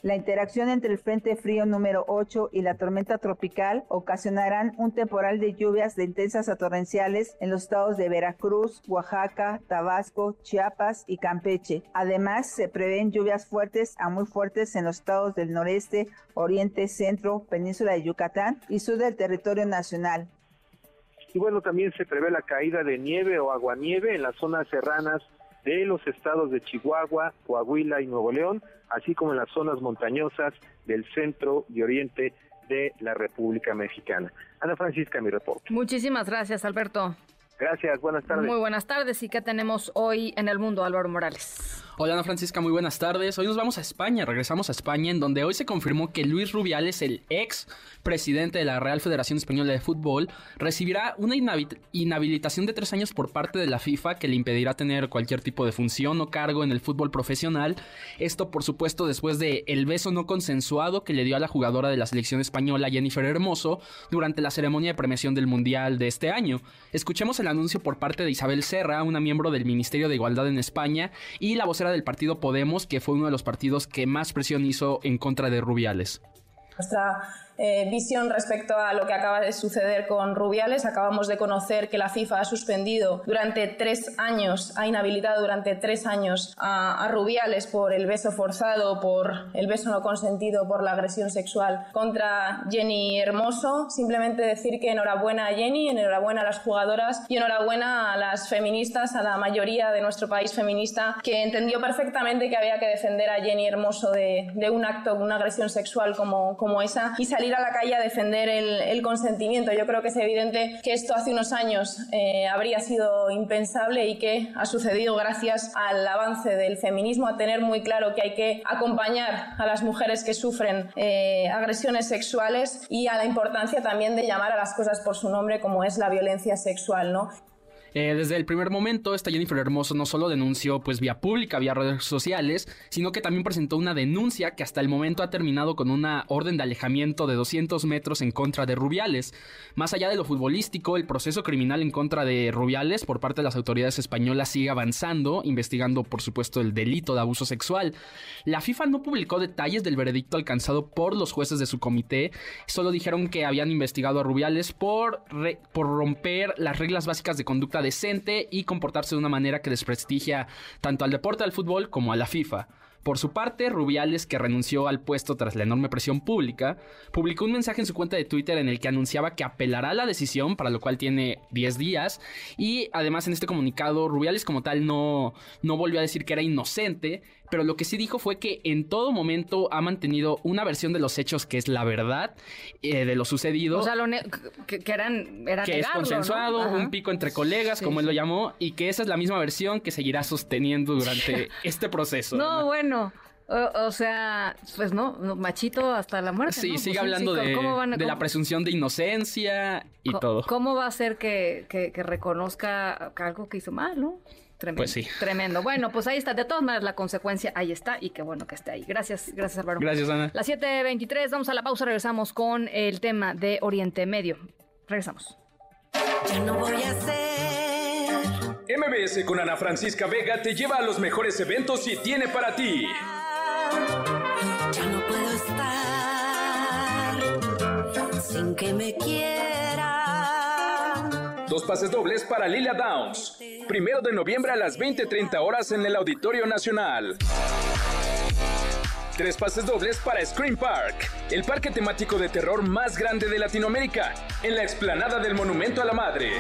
La interacción entre el Frente Frío número 8 y la tormenta tropical ocasionarán un temporal de lluvias de intensas a torrenciales en los estados de Veracruz, Oaxaca, Tabasco, Chiapas y Campeche. Además, se prevén lluvias fuertes a muy fuertes en los estados del noreste, oriente, centro, península de Yucatán y sur del territorio nacional. Y bueno, también se prevé la caída de nieve o aguanieve en las zonas serranas de los estados de Chihuahua, Coahuila y Nuevo León, así como en las zonas montañosas del centro y oriente de la República Mexicana. Ana Francisca, mi reporte. Muchísimas gracias, Alberto. Gracias, buenas tardes. Muy buenas tardes. ¿Y qué tenemos hoy en el mundo, Álvaro Morales? Hola Ana Francisca, muy buenas tardes. Hoy nos vamos a España, regresamos a España, en donde hoy se confirmó que Luis Rubiales, el ex presidente de la Real Federación Española de Fútbol, recibirá una inhabilitación de tres años por parte de la FIFA que le impedirá tener cualquier tipo de función o cargo en el fútbol profesional. Esto, por supuesto, después de el beso no consensuado que le dio a la jugadora de la selección española Jennifer Hermoso durante la ceremonia de premiación del Mundial de este año. Escuchemos el anuncio por parte de Isabel Serra, una miembro del Ministerio de Igualdad en España, y la vocera del partido Podemos, que fue uno de los partidos que más presión hizo en contra de Rubiales. Nuestra eh, visión respecto a lo que acaba de suceder con Rubiales. Acabamos de conocer que la FIFA ha suspendido durante tres años, ha inhabilitado durante tres años a, Rubiales por el beso forzado, por el beso no consentido, por la agresión sexual contra Jenny Hermoso. Simplemente decir que enhorabuena a Jenny, enhorabuena a las jugadoras y enhorabuena a las feministas, a la mayoría de nuestro país feminista que entendió perfectamente que había que defender a Jenny Hermoso de, de un acto, una agresión sexual como, como esa y salir a la calle a defender el, consentimiento. Yo creo que es evidente que esto hace unos años eh, habría sido impensable y que ha sucedido gracias al avance del feminismo, a tener muy claro que hay que acompañar a las mujeres que sufren eh, agresiones sexuales y a la importancia también de llamar a las cosas por su nombre como es la violencia sexual, ¿no? Eh, desde el primer momento, esta Jennifer Hermoso no solo denunció pues vía pública, vía redes sociales, sino que también presentó una denuncia que hasta el momento ha terminado con una orden de alejamiento de 200 metros en contra de Rubiales. Más allá de lo futbolístico, el proceso criminal en contra de Rubiales por parte de las autoridades españolas sigue avanzando, investigando por supuesto el delito de abuso sexual. La FIFA no publicó detalles del veredicto alcanzado por los jueces de su comité, solo dijeron que habían investigado a Rubiales por, por romper las reglas básicas de conducta decente y comportarse de una manera que desprestigia tanto al deporte al fútbol como a la FIFA. Por su parte, Rubiales, que renunció al puesto tras la enorme presión pública, publicó un mensaje en su cuenta de Twitter en el que anunciaba que apelará a la decisión, para lo cual tiene 10 días, y además en este comunicado Rubiales como tal no, no volvió a decir que era inocente, pero lo que sí dijo fue que en todo momento ha mantenido una versión de los hechos que es la verdad eh, de lo sucedido. O sea, que, eran, era que es consensuado, un pico entre colegas, como él lo llamó, y que esa es la misma versión que seguirá sosteniendo durante este proceso. No, bueno. O, sea, pues no, machito hasta la muerte. Sí, sigue pues hablando de, de la presunción de inocencia y todo. ¿Cómo va a ser que, que, que reconozca algo que hizo mal, no? Tremendo. Pues sí. Tremendo. Bueno, pues ahí está. De todas maneras, la consecuencia ahí está y qué bueno que esté ahí. Gracias, gracias, Álvaro. Gracias, Ana. Las 7.23, vamos a la pausa. Regresamos con el tema de Oriente Medio. Regresamos. Ya no voy a ser. MBS con Ana Francisca Vega te lleva a los mejores eventos y tiene para ti. Ya no puedo estar sin que me quiera Dos pases dobles para Lilia Downs. Primero de noviembre a las 20.30 horas en el Auditorio Nacional. Tres pases dobles para Scream Park, el parque temático de terror más grande de Latinoamérica, en la explanada del Monumento a la Madre.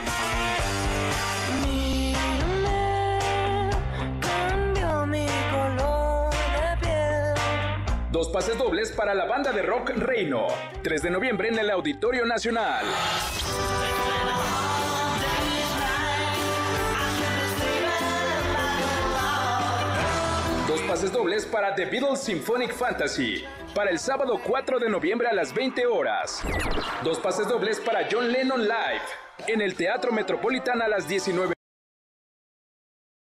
Dos pases dobles para la banda de rock Reino. 3 de noviembre en el Auditorio Nacional. Pases dobles para The Beatles Symphonic Fantasy. Para el sábado 4 de noviembre a las 20 horas. Dos pases dobles para John Lennon Live. En el Teatro Metropolitano a las 19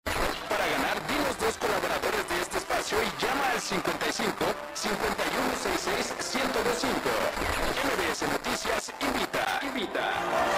Para ganar, dinos dos colaboradores de este espacio y llama al 55 5166 1025. MBS Noticias invita, invita.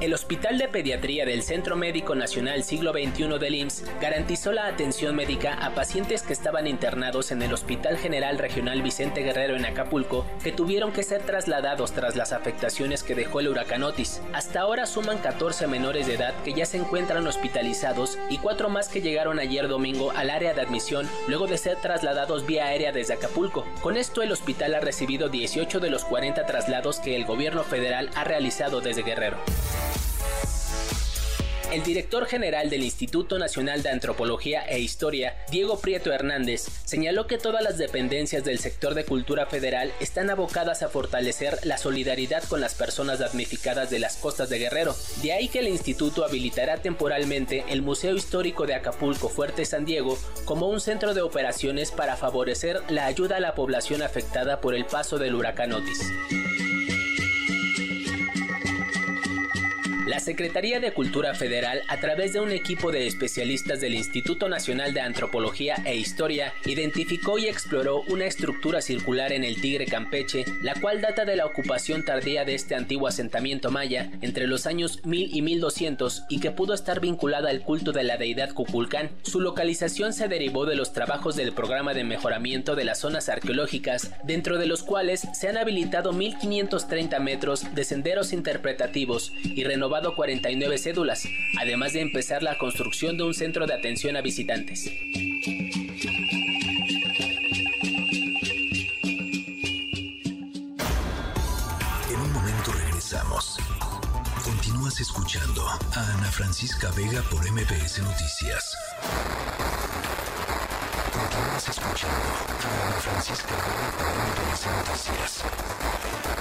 El Hospital de Pediatría del Centro Médico Nacional Siglo XXI del IMSS garantizó la atención médica a pacientes que estaban internados en el Hospital General Regional Vicente Guerrero en Acapulco, que tuvieron que ser trasladados tras las afectaciones que dejó el huracán Otis. Hasta ahora suman 14 menores de edad que ya se encuentran hospitalizados y cuatro más que llegaron ayer domingo al área de admisión luego de ser trasladados vía aérea desde Acapulco. Con esto el hospital ha recibido 18 de los 40 traslados que el gobierno federal ha realizado desde Guerrero. El director general del Instituto Nacional de Antropología e Historia, Diego Prieto Hernández, señaló que todas las dependencias del sector de cultura federal están abocadas a fortalecer la solidaridad con las personas damnificadas de las costas de Guerrero. De ahí que el instituto habilitará temporalmente el Museo Histórico de Acapulco Fuerte San Diego como un centro de operaciones para favorecer la ayuda a la población afectada por el paso del huracán Otis. La Secretaría de Cultura Federal, a través de un equipo de especialistas del Instituto Nacional de Antropología e Historia, identificó y exploró una estructura circular en el Tigre Campeche, la cual data de la ocupación tardía de este antiguo asentamiento maya entre los años 1000 y 1200 y que pudo estar vinculada al culto de la deidad Cuculcán. Su localización se derivó de los trabajos del programa de mejoramiento de las zonas arqueológicas, dentro de los cuales se han habilitado 1530 metros de senderos interpretativos y renovado 49 cédulas, además de empezar la construcción de un centro de atención a visitantes. En un momento regresamos. Continúas escuchando a Ana Francisca Vega por MBS Noticias. Continúas escuchando a Ana Francisca Vega por MBS Noticias.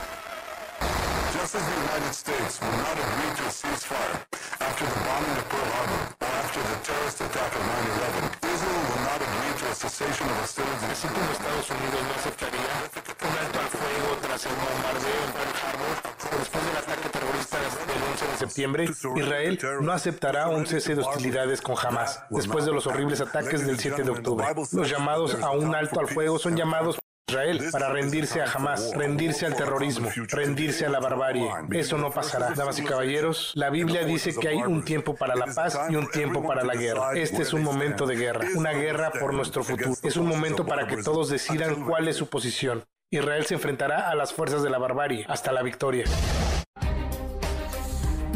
Just as the United States will not agree to a ceasefire after the bombing of Pearl Harbor or after the terrorist attack of 9-11, Israel will not agree to a cessation of hostilities. Así como Estados Unidos no aceptaría un alto al fuego tras el bombardeo en Pearl Harbor después del ataque terrorista del 11 de septiembre, Israel no aceptará un cese de hostilidades con Hamas después de los horribles ataques del 7 de octubre. Los llamados a un alto al fuego son llamados Israel para rendirse a Hamas, rendirse al terrorismo, rendirse a la barbarie. Eso no pasará. Damas y caballeros, la Biblia dice que hay un tiempo para la paz y un tiempo para la guerra. Este es un momento de guerra, una guerra por nuestro futuro. Es un momento para que todos decidan cuál es su posición. Israel se enfrentará a las fuerzas de la barbarie hasta la victoria.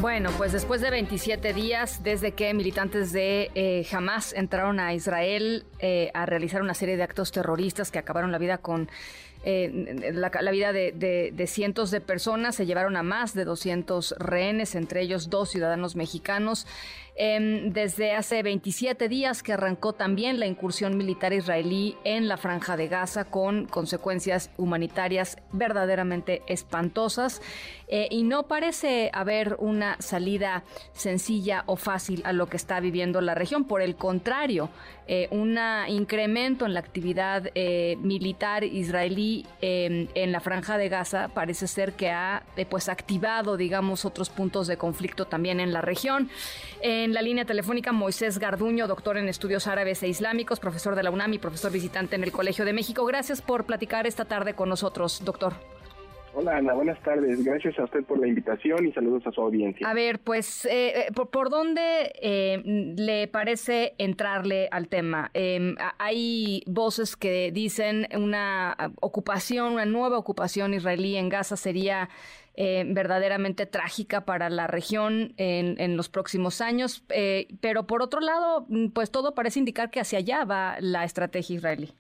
Bueno, pues después de 27 días desde que militantes de eh, Hamas entraron a Israel eh, a realizar una serie de actos terroristas que acabaron la vida con eh, la, la, vida de, cientos de personas, se llevaron a más de 200 rehenes, entre ellos dos ciudadanos mexicanos. Eh, desde hace 27 días que arrancó también la incursión militar israelí en la franja de Gaza con consecuencias humanitarias verdaderamente espantosas eh, y no parece haber una salida sencilla o fácil a lo que está viviendo la región. Por el contrario, eh, un incremento en la actividad eh, militar israelí en la franja de Gaza parece ser que ha pues activado, digamos, otros puntos de conflicto también en la región. En la línea telefónica, Moisés Garduño, doctor en estudios árabes e islámicos, profesor de la UNAM y profesor visitante en el Colegio de México. Gracias por platicar esta tarde con nosotros, doctor. Hola Ana, buenas tardes. Gracias a usted por la invitación y saludos a su audiencia. A ver, pues, eh, eh, ¿por, por dónde eh, le parece entrarle al tema? Eh, a- hay voces que dicen una ocupación, una nueva ocupación israelí en Gaza sería eh, verdaderamente trágica para la región en, en los próximos años, eh, pero por otro lado, pues todo parece indicar que hacia allá va la estrategia israelí.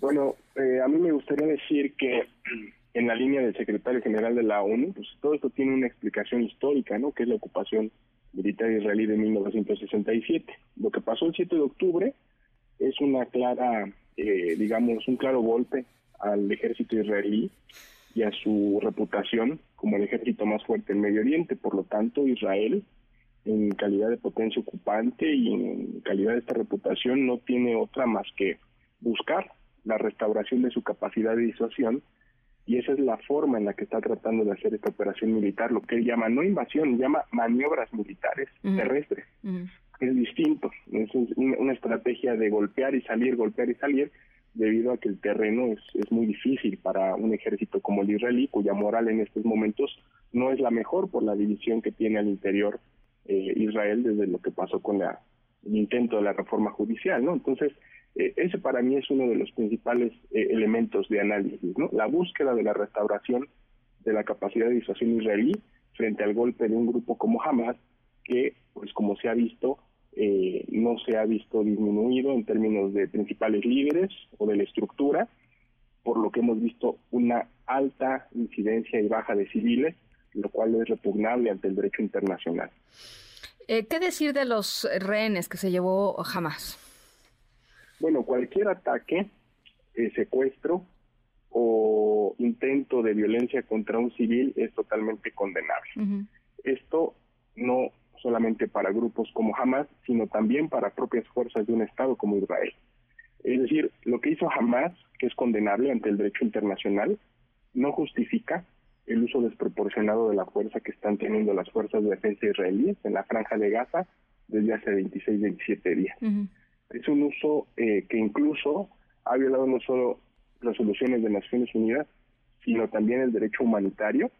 Bueno, eh, a mí me gustaría decir que en la línea del secretario general de la ONU, pues todo esto tiene una explicación histórica, ¿no? Que es la ocupación militar israelí de 1967. Lo que pasó el 7 de octubre es una clara, eh, digamos, un claro golpe al ejército israelí y a su reputación como el ejército más fuerte en Medio Oriente. Por lo tanto, Israel, en calidad de potencia ocupante y en calidad de esta reputación, no tiene otra más que buscar la restauración de su capacidad de disuasión y esa es la forma en la que está tratando de hacer esta operación militar, lo que él llama no invasión, llama maniobras militares terrestres. Es distinto, es un- una, una estrategia de golpear y salir, golpear y salir, debido a que el terreno es, es muy difícil para un ejército como el israelí, cuya moral en estos momentos no es la mejor por la división que tiene al interior eh, Israel desde lo que pasó con la, el intento de la reforma judicial, ¿no? Entonces, eh, ese para mí es uno de los principales eh, elementos de análisis, ¿no? La búsqueda de la restauración de la capacidad de disuasión israelí frente al golpe de un grupo como Hamas, que, pues como se ha visto, eh, no se ha visto disminuido en términos de principales líderes o de la estructura, por lo que hemos visto una alta incidencia y baja de civiles, lo cual es repugnable ante el derecho internacional. Eh, ¿Qué decir de los rehenes que se llevó Hamas? Bueno, cualquier ataque, eh, secuestro o intento de violencia contra un civil es totalmente condenable. Esto no solamente para grupos como Hamas, sino también para propias fuerzas de un Estado como Israel. Es decir, lo que hizo Hamas, que es condenable ante el derecho internacional, no justifica el uso desproporcionado de la fuerza que están teniendo las fuerzas de defensa israelíes en la franja de Gaza desde hace 26, 27 días. Es un uso eh, que incluso ha violado no solo resoluciones de Naciones Unidas, sino también el derecho humanitario.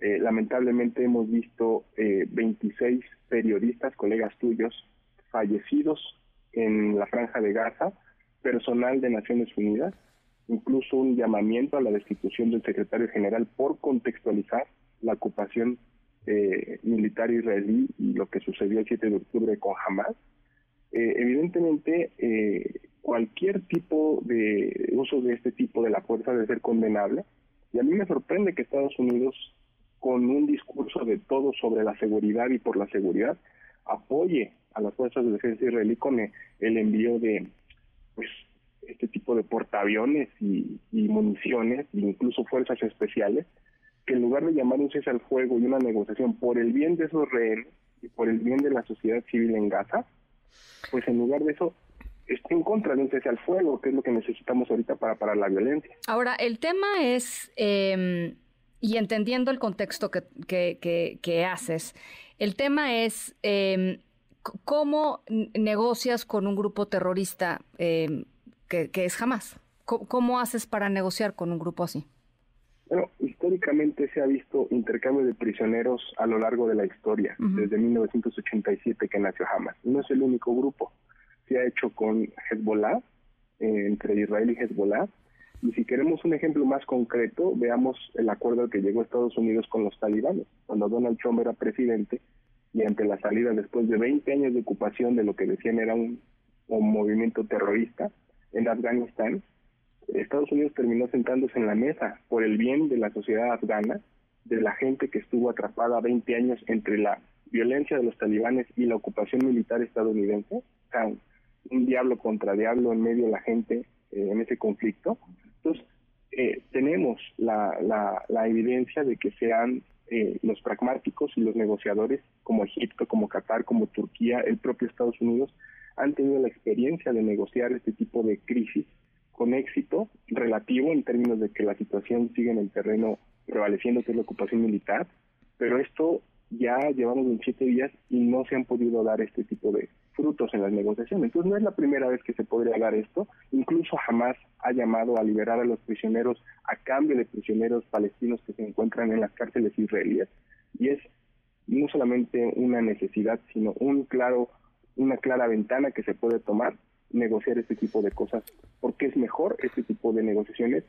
Eh, lamentablemente hemos visto eh, 26 periodistas, colegas tuyos, fallecidos en la franja de Gaza, personal de Naciones Unidas, incluso un llamamiento a la destitución del secretario general por contextualizar la ocupación eh, militar israelí y lo que sucedió el 7 de octubre con Hamas. Eh, evidentemente, eh, cualquier tipo de uso de este tipo de la fuerza debe ser condenable. Y a mí me sorprende que Estados Unidos, con un discurso de todo sobre la seguridad y por la seguridad, apoye a las fuerzas de defensa israelí con el, envío de pues este tipo de portaaviones y, y municiones, e incluso fuerzas especiales, que en lugar de llamar un cese al fuego y una negociación por el bien de esos rehenes y por el bien de la sociedad civil en Gaza, pues en lugar de eso está en contra de un cese al fuego, que es lo que necesitamos ahorita para parar la violencia. Ahora, el tema es, eh, y entendiendo el contexto que, que, que, que haces, el tema es c- cómo negocias con un grupo terrorista eh, que, es. ¿Cómo, ¿Cómo haces para negociar con un grupo así? Bueno, históricamente se ha visto intercambio de prisioneros a lo largo de la historia, desde 1987 que nació Hamas. No es el único grupo. Se ha hecho con Hezbollah, eh, entre Israel y Hezbollah. Y si queremos un ejemplo más concreto, veamos el acuerdo al que llegó Estados Unidos con los talibanes. Cuando Donald Trump era presidente y ante la salida después de 20 años de ocupación de lo que decían era un, un movimiento terrorista en Afganistán, Estados Unidos terminó sentándose en la mesa por el bien de la sociedad afgana, de la gente que estuvo atrapada 20 años entre la violencia de los talibanes y la ocupación militar estadounidense. O sea, un, diablo contra diablo en medio de la gente eh, en ese conflicto. Entonces, eh, tenemos la evidencia de que sean eh, los pragmáticos y los negociadores como Egipto, como Qatar, como Turquía, el propio Estados Unidos, han tenido la experiencia de negociar este tipo de crisis con éxito relativo en términos de que la situación sigue en el terreno prevaleciendo, que es la ocupación militar, pero esto ya llevamos 27 días y no se han podido dar este tipo de frutos en las negociaciones. Entonces no es la primera vez que se podría dar esto. Incluso jamás ha llamado a liberar a los prisioneros a cambio de prisioneros palestinos que se encuentran en las cárceles israelíes. Y es no solamente una necesidad, sino un claro, una clara ventana que se puede tomar negociar este tipo de cosas, porque es mejor este tipo de negociaciones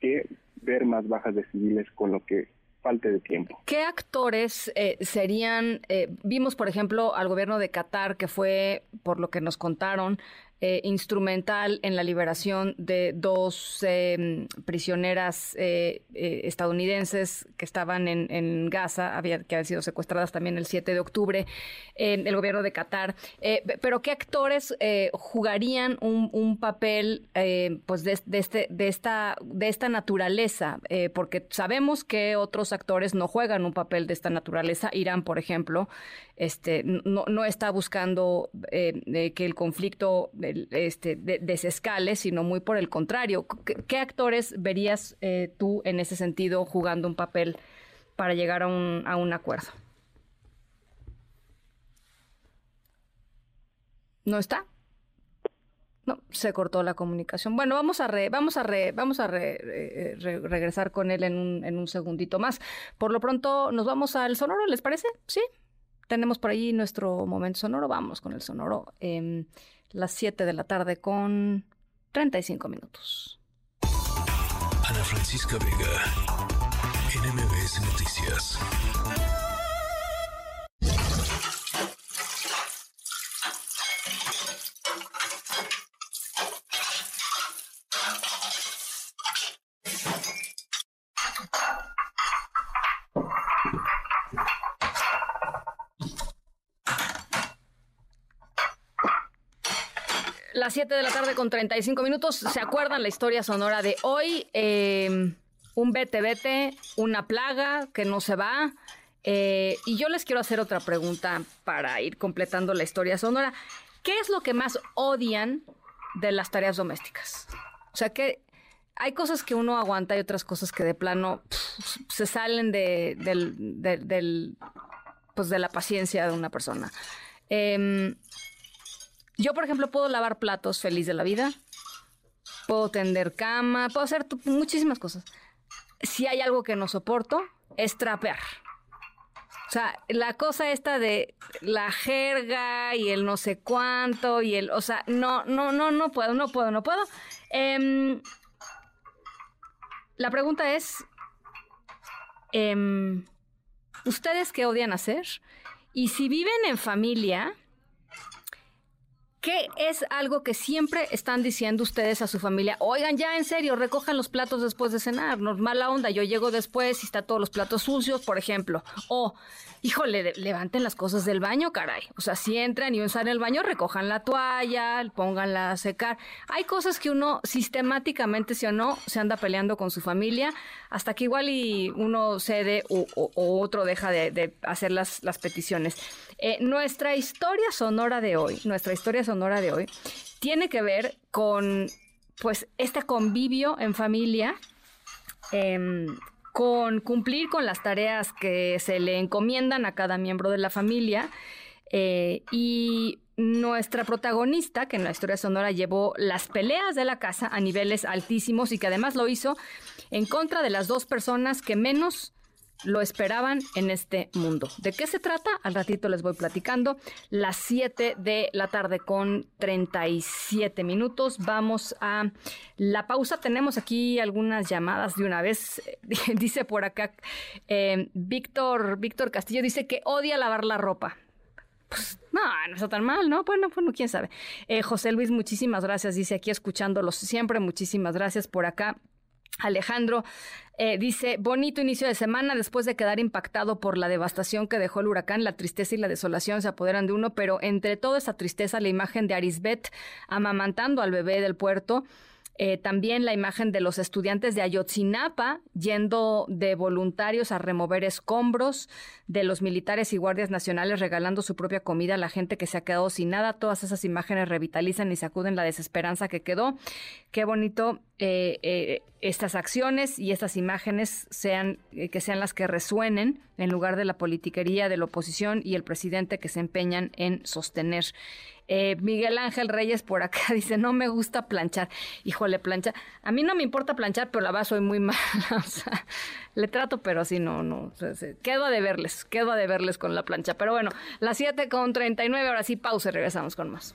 que ver más bajas de civiles con lo que falte de tiempo. ¿Qué actores eh, serían, eh, vimos por ejemplo al gobierno de Qatar, que fue, por lo que nos contaron, eh, instrumental en la liberación de dos em, prisioneras eh, eh, estadounidenses que estaban en, Gaza, que habían sido secuestradas también el 7 de octubre, en el gobierno de Qatar. pero ¿qué actores jugarían un, papel pues de, este, de, esta, de esta naturaleza? porque sabemos que otros actores no juegan un papel de esta naturaleza. Irán, por ejemplo, este, no está buscando que el conflicto este, desescale, sino muy por el contrario. ¿Qué, actores verías eh, tú en ese sentido jugando un papel para llegar a un, acuerdo? ¿No está? No, se cortó la comunicación. Bueno, vamos a vamos a vamos a eh, regresar con él en un, en un segundito más. Por lo pronto nos vamos al sonoro, ¿les parece? Sí. Tenemos por ahí nuestro momento sonoro. Vamos con el sonoro. Eh, las 7 de la tarde con 35 minutos. Ana Francisca Vega, NMBS Noticias. Las 7 de la tarde con 35 minutos. ¿Se acuerdan la historia sonora de hoy? Eh, un vete vete, una plaga que no se va. Eh, y yo les quiero hacer otra pregunta para ir completando la historia sonora. ¿Qué es lo que más odian de las tareas domésticas? O sea, que hay cosas que uno aguanta y otras cosas que de plano se salen de, del, pues de la paciencia de una persona. Eh, yo, por ejemplo, puedo lavar platos feliz de la vida, puedo tender cama, puedo hacer muchísimas cosas. Si hay algo que no soporto, es trapear. O sea, la cosa esta de la jerga y el no sé cuánto y el, o sea, no, no, no, no puedo, no puedo, no puedo. Em, la pregunta es, em, ¿ustedes qué odian hacer? Y si viven en familia, ¿Qué es algo que siempre están diciendo ustedes a su familia? Oigan, ya en serio, recojan los platos después de cenar. Normal la onda, yo llego después y está todos los platos sucios, por ejemplo. O, híjole, levanten las cosas del baño, caray. O sea, si entran y usan el baño, recojan la toalla, pónganla a secar. Hay cosas que uno sistemáticamente, si o no, se anda peleando con su familia, hasta que igual y uno cede o, otro deja de, hacer las, las peticiones. Eh, nuestra historia sonora de hoy, nuestra historia sonora de hoy, tiene que ver con, pues, este convivio en familia, em, con cumplir con las tareas que se le encomiendan a cada miembro de la familia. Eh, y nuestra protagonista, que en la historia sonora llevó las peleas de la casa a niveles altísimos y que además lo hizo en contra de las dos personas que menos lo esperaban en este mundo. ¿De qué se trata? Al ratito les voy platicando. Las 7 de la tarde con 37 minutos. Vamos a la pausa. Tenemos aquí algunas llamadas de una vez. dice por acá eh, Víctor, Víctor Castillo dice que odia lavar la ropa. Pues, no, no está tan mal, ¿no? Bueno, bueno, quién sabe. Eh, José Luis, muchísimas gracias. Dice aquí escuchándolos siempre. Muchísimas gracias por acá. Alejandro eh, dice, bonito inicio de semana después de quedar impactado por la devastación que dejó el huracán, la tristeza y la desolación se apoderan de uno, pero entre toda esa tristeza la imagen de Arisbet amamantando al bebé del puerto Eh, también la imagen de los estudiantes de Ayotzinapa yendo de voluntarios a remover escombros, de los militares y guardias nacionales regalando su propia comida a la gente que se ha quedado sin nada. Todas esas imágenes revitalizan y sacuden la desesperanza que quedó. Qué bonito eh, eh, estas acciones y estas imágenes sean que sean las que resuenen en lugar de la politiquería de la oposición y el presidente que se empeñan en sostener. Eh, Miguel Ángel Reyes por acá dice, no me gusta planchar. Híjole, plancha. A mí no me importa planchar, pero la verdad soy muy mala. O sea, le trato, pero así no, no. quedo a deberles, quedo a deberles con la plancha. Pero bueno, las 7 con 39, ahora sí, pausa y regresamos con más.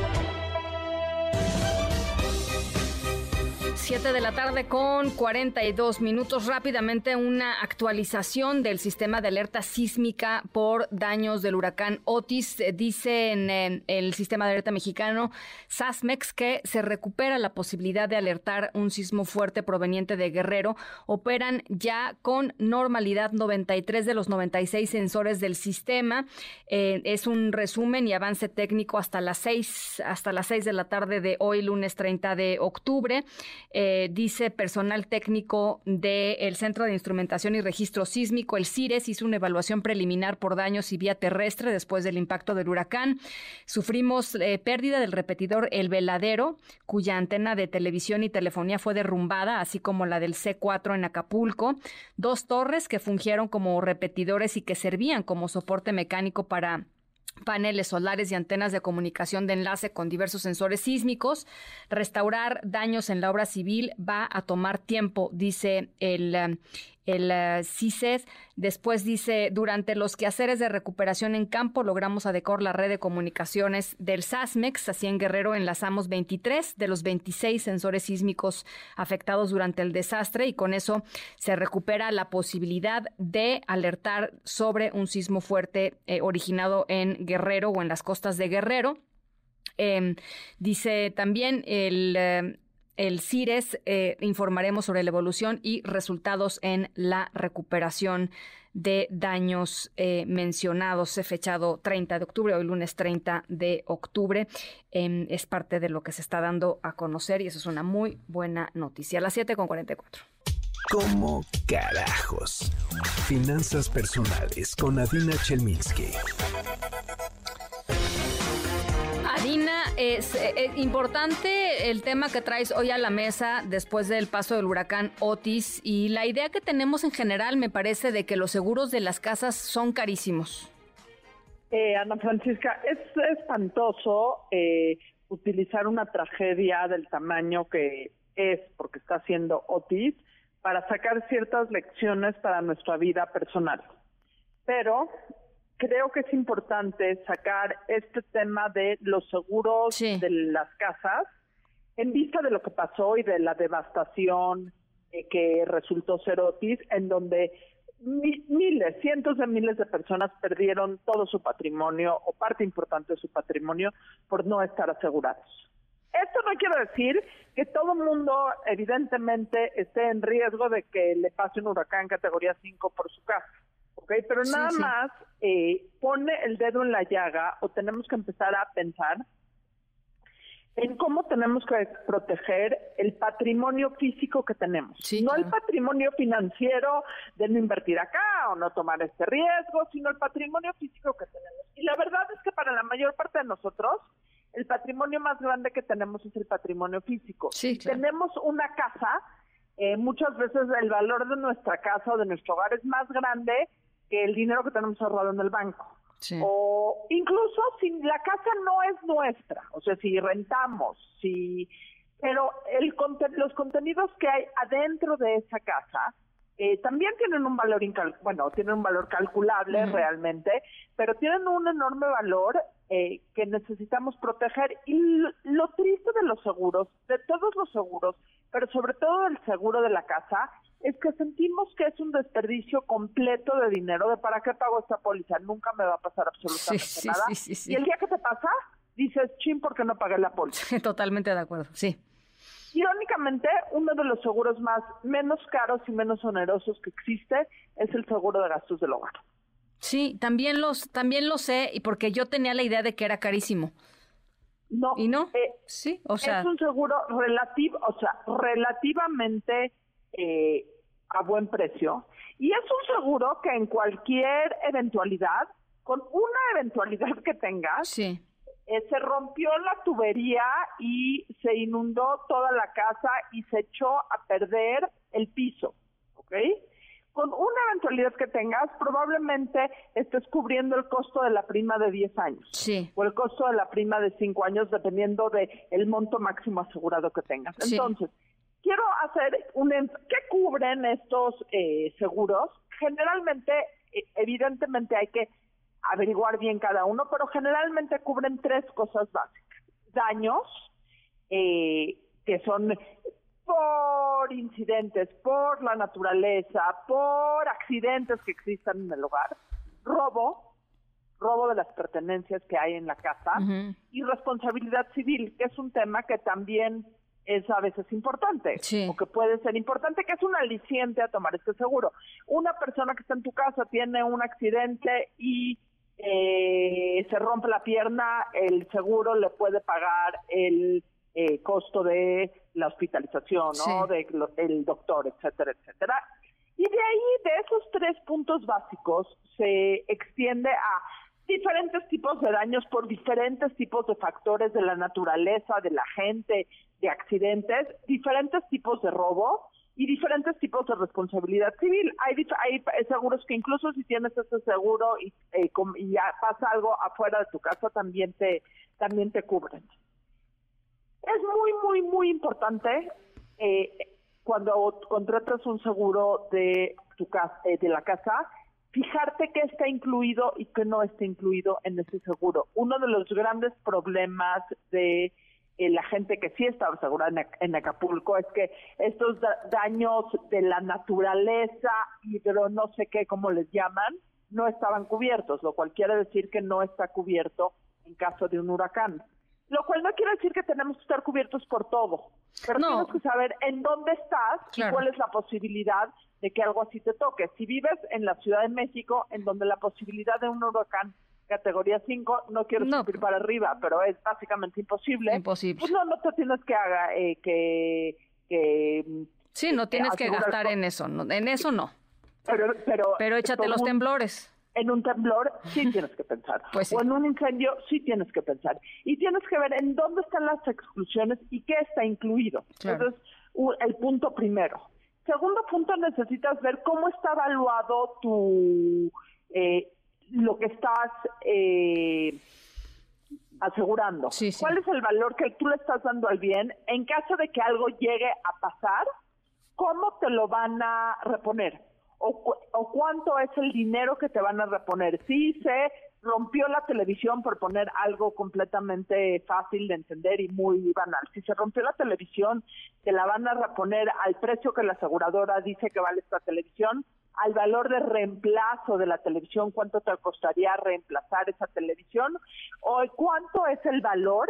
7 de la tarde con 42 minutos. Rápidamente una actualización del sistema de alerta sísmica por daños del huracán Otis. Eh, dice en, el sistema de alerta mexicano SASMEX que se recupera la posibilidad de alertar un sismo fuerte proveniente de Guerrero. Operan ya con normalidad 93 de los 96 sensores del sistema. Eh, es un resumen y avance técnico hasta las 6, hasta las 6 de la tarde de hoy, lunes 30 de octubre. Dice personal técnico del Centro de Instrumentación y Registro Sísmico, el CIRES, hizo una evaluación preliminar por daños y vía terrestre después del impacto del huracán. Sufrimos eh, pérdida del repetidor El Veladero, cuya antena de televisión y telefonía fue derrumbada, así como la del C4 en Acapulco. Dos torres que fungieron como repetidores y que servían como soporte mecánico para paneles solares y antenas de comunicación de enlace con diversos sensores sísmicos. Restaurar daños en la obra civil va a tomar tiempo, dice el, el uh. Después dice, durante los quehaceres de recuperación en campo logramos adecuar la red de comunicaciones del SASMEX. Así en Guerrero enlazamos 23 de los 26 sensores sísmicos afectados durante el desastre y con eso se recupera la posibilidad de alertar sobre un sismo fuerte eh, originado en Guerrero o en las costas de Guerrero. Em, dice también el, em, el CIRES eh, informaremos sobre la evolución y resultados en la recuperación de daños eh, mencionados, fechado 30 de octubre, hoy lunes 30 de octubre. Em, es parte de lo que se está dando a conocer y eso es una muy buena noticia. A las 7 con 44. ¿Cómo carajos? Finanzas personales con Adina Chelminsky. Adina, es, eh, importante el tema que traes hoy a la mesa después del paso del huracán Otis y la idea que tenemos en general me parece de que los seguros de las casas son carísimos. Eh, Ana Francisca, es espantoso eh, utilizar una tragedia del tamaño que es, porque está haciendo Otis, para sacar ciertas lecciones para nuestra vida personal. Pero creo que es importante sacar este tema de los seguros de las casas en vista de lo que pasó y de la devastación eh, que resultó ser Otis, en donde miles, cientos de miles de personas perdieron todo su patrimonio o parte importante de su patrimonio por no estar asegurados. Esto no quiere decir que todo el mundo evidentemente esté en riesgo de que le pase un huracán categoría 5 por su casa. Pero nada más eh, pone el dedo en la llaga o tenemos que empezar a pensar en cómo tenemos que proteger el patrimonio físico que tenemos. no el patrimonio financiero de no invertir acá o no tomar este riesgo, sino el patrimonio físico que tenemos. Y la verdad es que para la mayor parte de nosotros, el patrimonio más grande que tenemos es el patrimonio físico. Tenemos una casa, eh, muchas veces el valor de nuestra casa o de nuestro hogar es más grande que el dinero que tenemos ahorrado en el banco. O incluso si la casa no es nuestra, o sea, si rentamos, si pero el los contenidos que hay adentro de esa casa eh, también tienen un valor bueno tienen un valor calculable realmente pero tienen un enorme valor eh, que necesitamos proteger y lo triste de los seguros de todos los seguros pero sobre todo el seguro de la casa es que sentimos que es un desperdicio completo de dinero, de para qué pago esta póliza, nunca me va a pasar absolutamente nada. y el día que te pasa, dices, chin, ¿por qué no pagué la póliza? Totalmente de acuerdo, sí. Irónicamente, uno de los seguros más menos caros y menos onerosos que existe es el seguro de gastos del hogar. Sí, también los, también lo sé, y porque yo tenía la idea de que era carísimo. No. ¿Y no? eh, sí, o sea. es un seguro relativo, o sea, relativamente eh, a buen precio. Y es un seguro que en cualquier eventualidad, con una eventualidad que tengas, Sí. Eh, se rompió la tubería y se inundó toda la casa y se echó a perder el piso, ¿ok? Con una eventualidad que tengas, probablemente estés cubriendo el costo de la prima de 10 años. Sí. O el costo de la prima de 5 años, dependiendo de el monto máximo asegurado que tengas. Sí. Entonces, quiero hacer un... ¿Qué cubren estos eh, seguros? Generalmente, eh, evidentemente hay que averiguar bien cada uno, pero generalmente cubren tres cosas básicas. Daños, eh, que son por incidentes, por la naturaleza, por accidentes que existan en el hogar, robo, robo de las pertenencias que hay en la casa, y responsabilidad civil, que es un tema que también es a veces importante, o que puede ser importante, que es un aliciente a tomar este seguro. Una persona que está en tu casa tiene un accidente y eh, se rompe la pierna, el seguro le puede pagar el eh, costo de la hospitalización, ¿no? Sí. De lo- el doctor, etcétera, etcétera. Y de ahí, de esos tres puntos básicos, se extiende a diferentes tipos de daños por diferentes tipos de factores de la naturaleza, de la gente, de accidentes, diferentes tipos de robo y diferentes tipos de responsabilidad civil. Hay, hay seguros que incluso si tienes ese seguro y, eh, y pasa algo afuera de tu casa, también te, también te cubren. Es muy, muy, muy importante eh, cuando contratas un seguro de tu casa, eh, de la casa, fijarte qué está incluido y qué no está incluido en ese seguro. Uno de los grandes problemas de eh, la gente que sí estaba asegurada en, en Acapulco es que estos da- daños de la naturaleza, hidro, no sé qué, como les llaman, no estaban cubiertos, lo cual quiere decir que no está cubierto en caso de un huracán. Lo cual no quiere decir que tenemos que estar cubiertos por todo, pero tienes que saber en dónde estás y cuál es la posibilidad de que algo así te toque. Si vives en la Ciudad de México, en donde la posibilidad de un huracán categoría 5, no quiero subir para arriba, pero es básicamente imposible. Imposible. Pues no, no te tienes que haga, eh, que, que Sí, no eh, tienes que gastar en eso, no- en eso no. pero, pero, Pero échate los un- temblores. En un temblor sí tienes que pensar. Pues O en un incendio sí tienes que pensar. Y tienes que ver en dónde están las exclusiones y qué está incluido. Claro. Entonces, el punto primero. Segundo punto, necesitas ver cómo está evaluado tu eh, lo que estás eh, asegurando. ¿Cuál es el valor que tú le estás dando al bien? En caso de que algo llegue a pasar, ¿cómo te lo van a reponer? ¿O, cu- o cuánto es el dinero que te van a reponer? Si se rompió la televisión, por poner algo completamente fácil de entender y muy banal. Si se rompió la televisión, te la van a reponer al precio que la aseguradora dice que vale esta televisión, al valor de reemplazo de la televisión, cuánto te costaría reemplazar esa televisión, o cuánto es el valor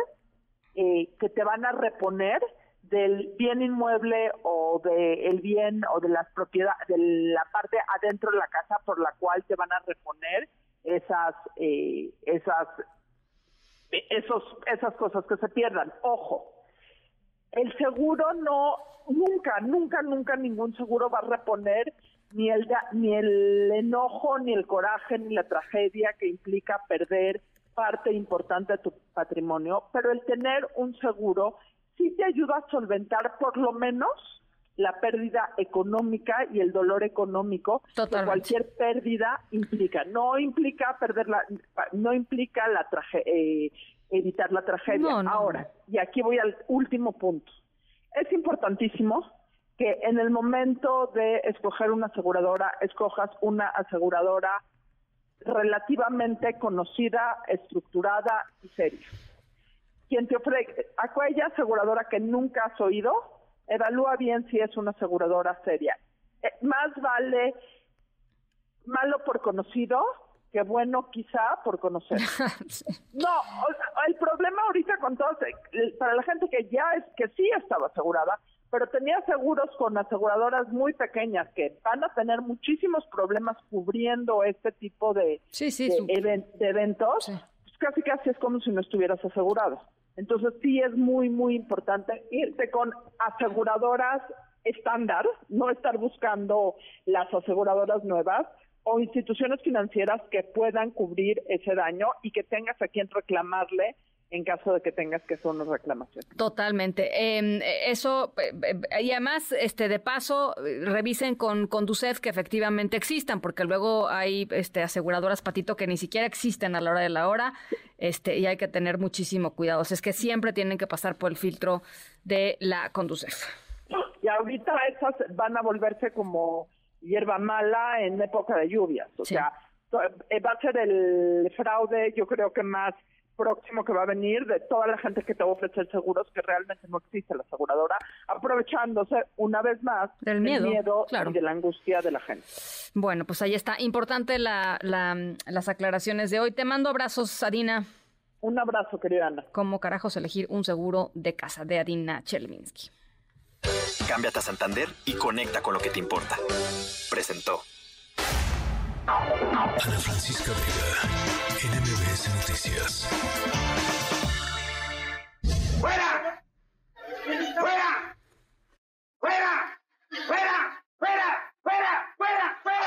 eh, que te van a reponer del bien inmueble o del bien o de las propiedades de la parte adentro de la casa por la cual te van a reponer esas eh, esas esos esas cosas que se pierdan. Ojo el seguro no nunca nunca nunca ningún seguro va a reponer ni el ni el enojo ni el coraje ni la tragedia que implica perder parte importante de tu patrimonio pero el tener un seguro sí te ayuda a solventar por lo menos la pérdida económica y el dolor económico que cualquier pérdida implica. No implica perder la, no implica la traje- eh, evitar la tragedia. No, no, Ahora, y aquí voy al último punto. Es importantísimo que en el momento de escoger una aseguradora, escojas una aseguradora relativamente conocida, estructurada y seria quien te ofrece, aquella aseguradora que nunca has oído, evalúa bien si es una aseguradora seria. Eh, más vale malo por conocido qué bueno quizá por conocer. No, o- el problema ahorita con todos, eh, para la gente que ya es que sí estaba asegurada, pero tenía seguros con aseguradoras muy pequeñas que van a tener muchísimos problemas cubriendo este tipo de, de, su- even- de eventos, pues casi casi es como si no estuvieras asegurado. Entonces sí es muy, muy importante irte con aseguradoras estándar, no estar buscando las aseguradoras nuevas o instituciones financieras que puedan cubrir ese daño y que tengas a quien reclamarle en caso de que tengas que hacer una reclamación. Totalmente. Eh, eso, eh, eh, y además, este, de paso, revisen con Conducef que efectivamente existan, porque luego hay este, aseguradoras, Patito, que ni siquiera existen a la hora de la hora, este, y hay que tener muchísimo cuidado. O sea, es que siempre tienen que pasar por el filtro de la Conducef. Y ahorita esas van a volverse como hierba mala en época de lluvias. O sea, eh, va a ser el fraude, yo creo que más próximo que va a venir de toda la gente que te va a ofrecer seguros que realmente no existe la aseguradora, aprovechándose una vez más Del miedo, claro. y de la angustia de la gente. Bueno, pues ahí está. Importante la, la- las aclaraciones de hoy. Te mando abrazos, Adina. Un abrazo, querida Ana. ¿Cómo carajos elegir un seguro de casa de Adina Chelminsky? Cámbiate a Santander y conecta con lo que te importa. Presentó. Ana Francisca Vega, NMBS Noticias. ¡Fuera! ¡Fuera! ¡Fuera! ¡Fuera! ¡Fuera! ¡Fuera! ¡Fuera! ¡Fuera!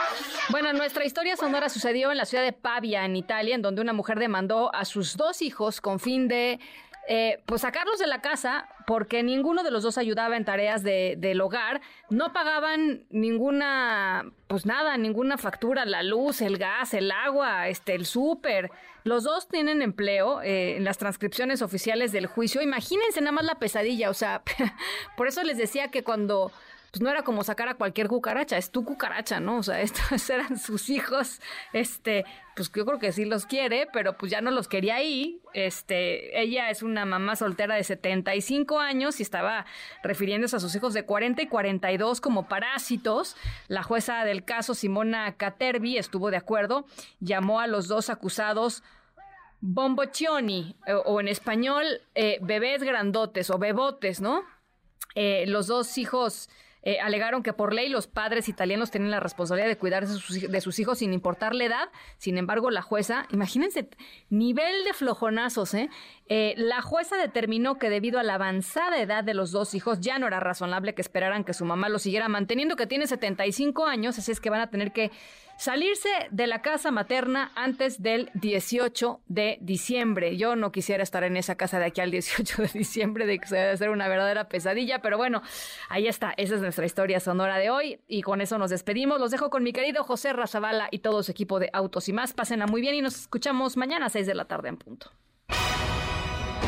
Bueno, nuestra historia sonora sucedió en la ciudad de Pavia, en Italia, en donde una mujer demandó a sus dos hijos con fin de eh, pues sacarlos de la casa porque ninguno de los dos ayudaba en tareas de- del hogar, no pagaban ninguna, pues nada, ninguna factura, la luz, el gas, el agua, este, el súper. Los dos tienen empleo eh, en las transcripciones oficiales del juicio. Imagínense nada más la pesadilla, o sea, por eso les decía que cuando pues no era como sacar a cualquier cucaracha, es tu cucaracha, ¿no? O sea, estos eran sus hijos, este, pues yo creo que sí los quiere, pero pues ya no los quería ahí. Este, ella es una mamá soltera de 75 años y estaba refiriéndose a sus hijos de 40 y 42 como parásitos. La jueza del caso, Simona Caterbi, estuvo de acuerdo, llamó a los dos acusados bomboccioni, o, en español, eh, bebés grandotes o bebotes, ¿no? Eh, los dos hijos eh, alegaron que por ley los padres italianos tienen la responsabilidad de cuidar de sus, hij- de sus hijos sin importar la edad. Sin embargo, la jueza, imagínense, nivel de flojonazos, ¿eh? Eh, La jueza determinó que debido a la avanzada edad de los dos hijos, ya no era razonable que esperaran que su mamá lo siguiera manteniendo, que tiene 75 años, así es que van a tener que salirse de la casa materna antes del 18 de diciembre. Yo no quisiera estar en esa casa de aquí al 18 de diciembre, de que se debe ser una verdadera pesadilla, pero bueno, ahí está, esa es nuestra historia sonora de hoy y con eso nos despedimos. Los dejo con mi querido José Razabala y todo su equipo de Autos y más. Pásenla muy bien y nos escuchamos mañana a 6 de la tarde en punto.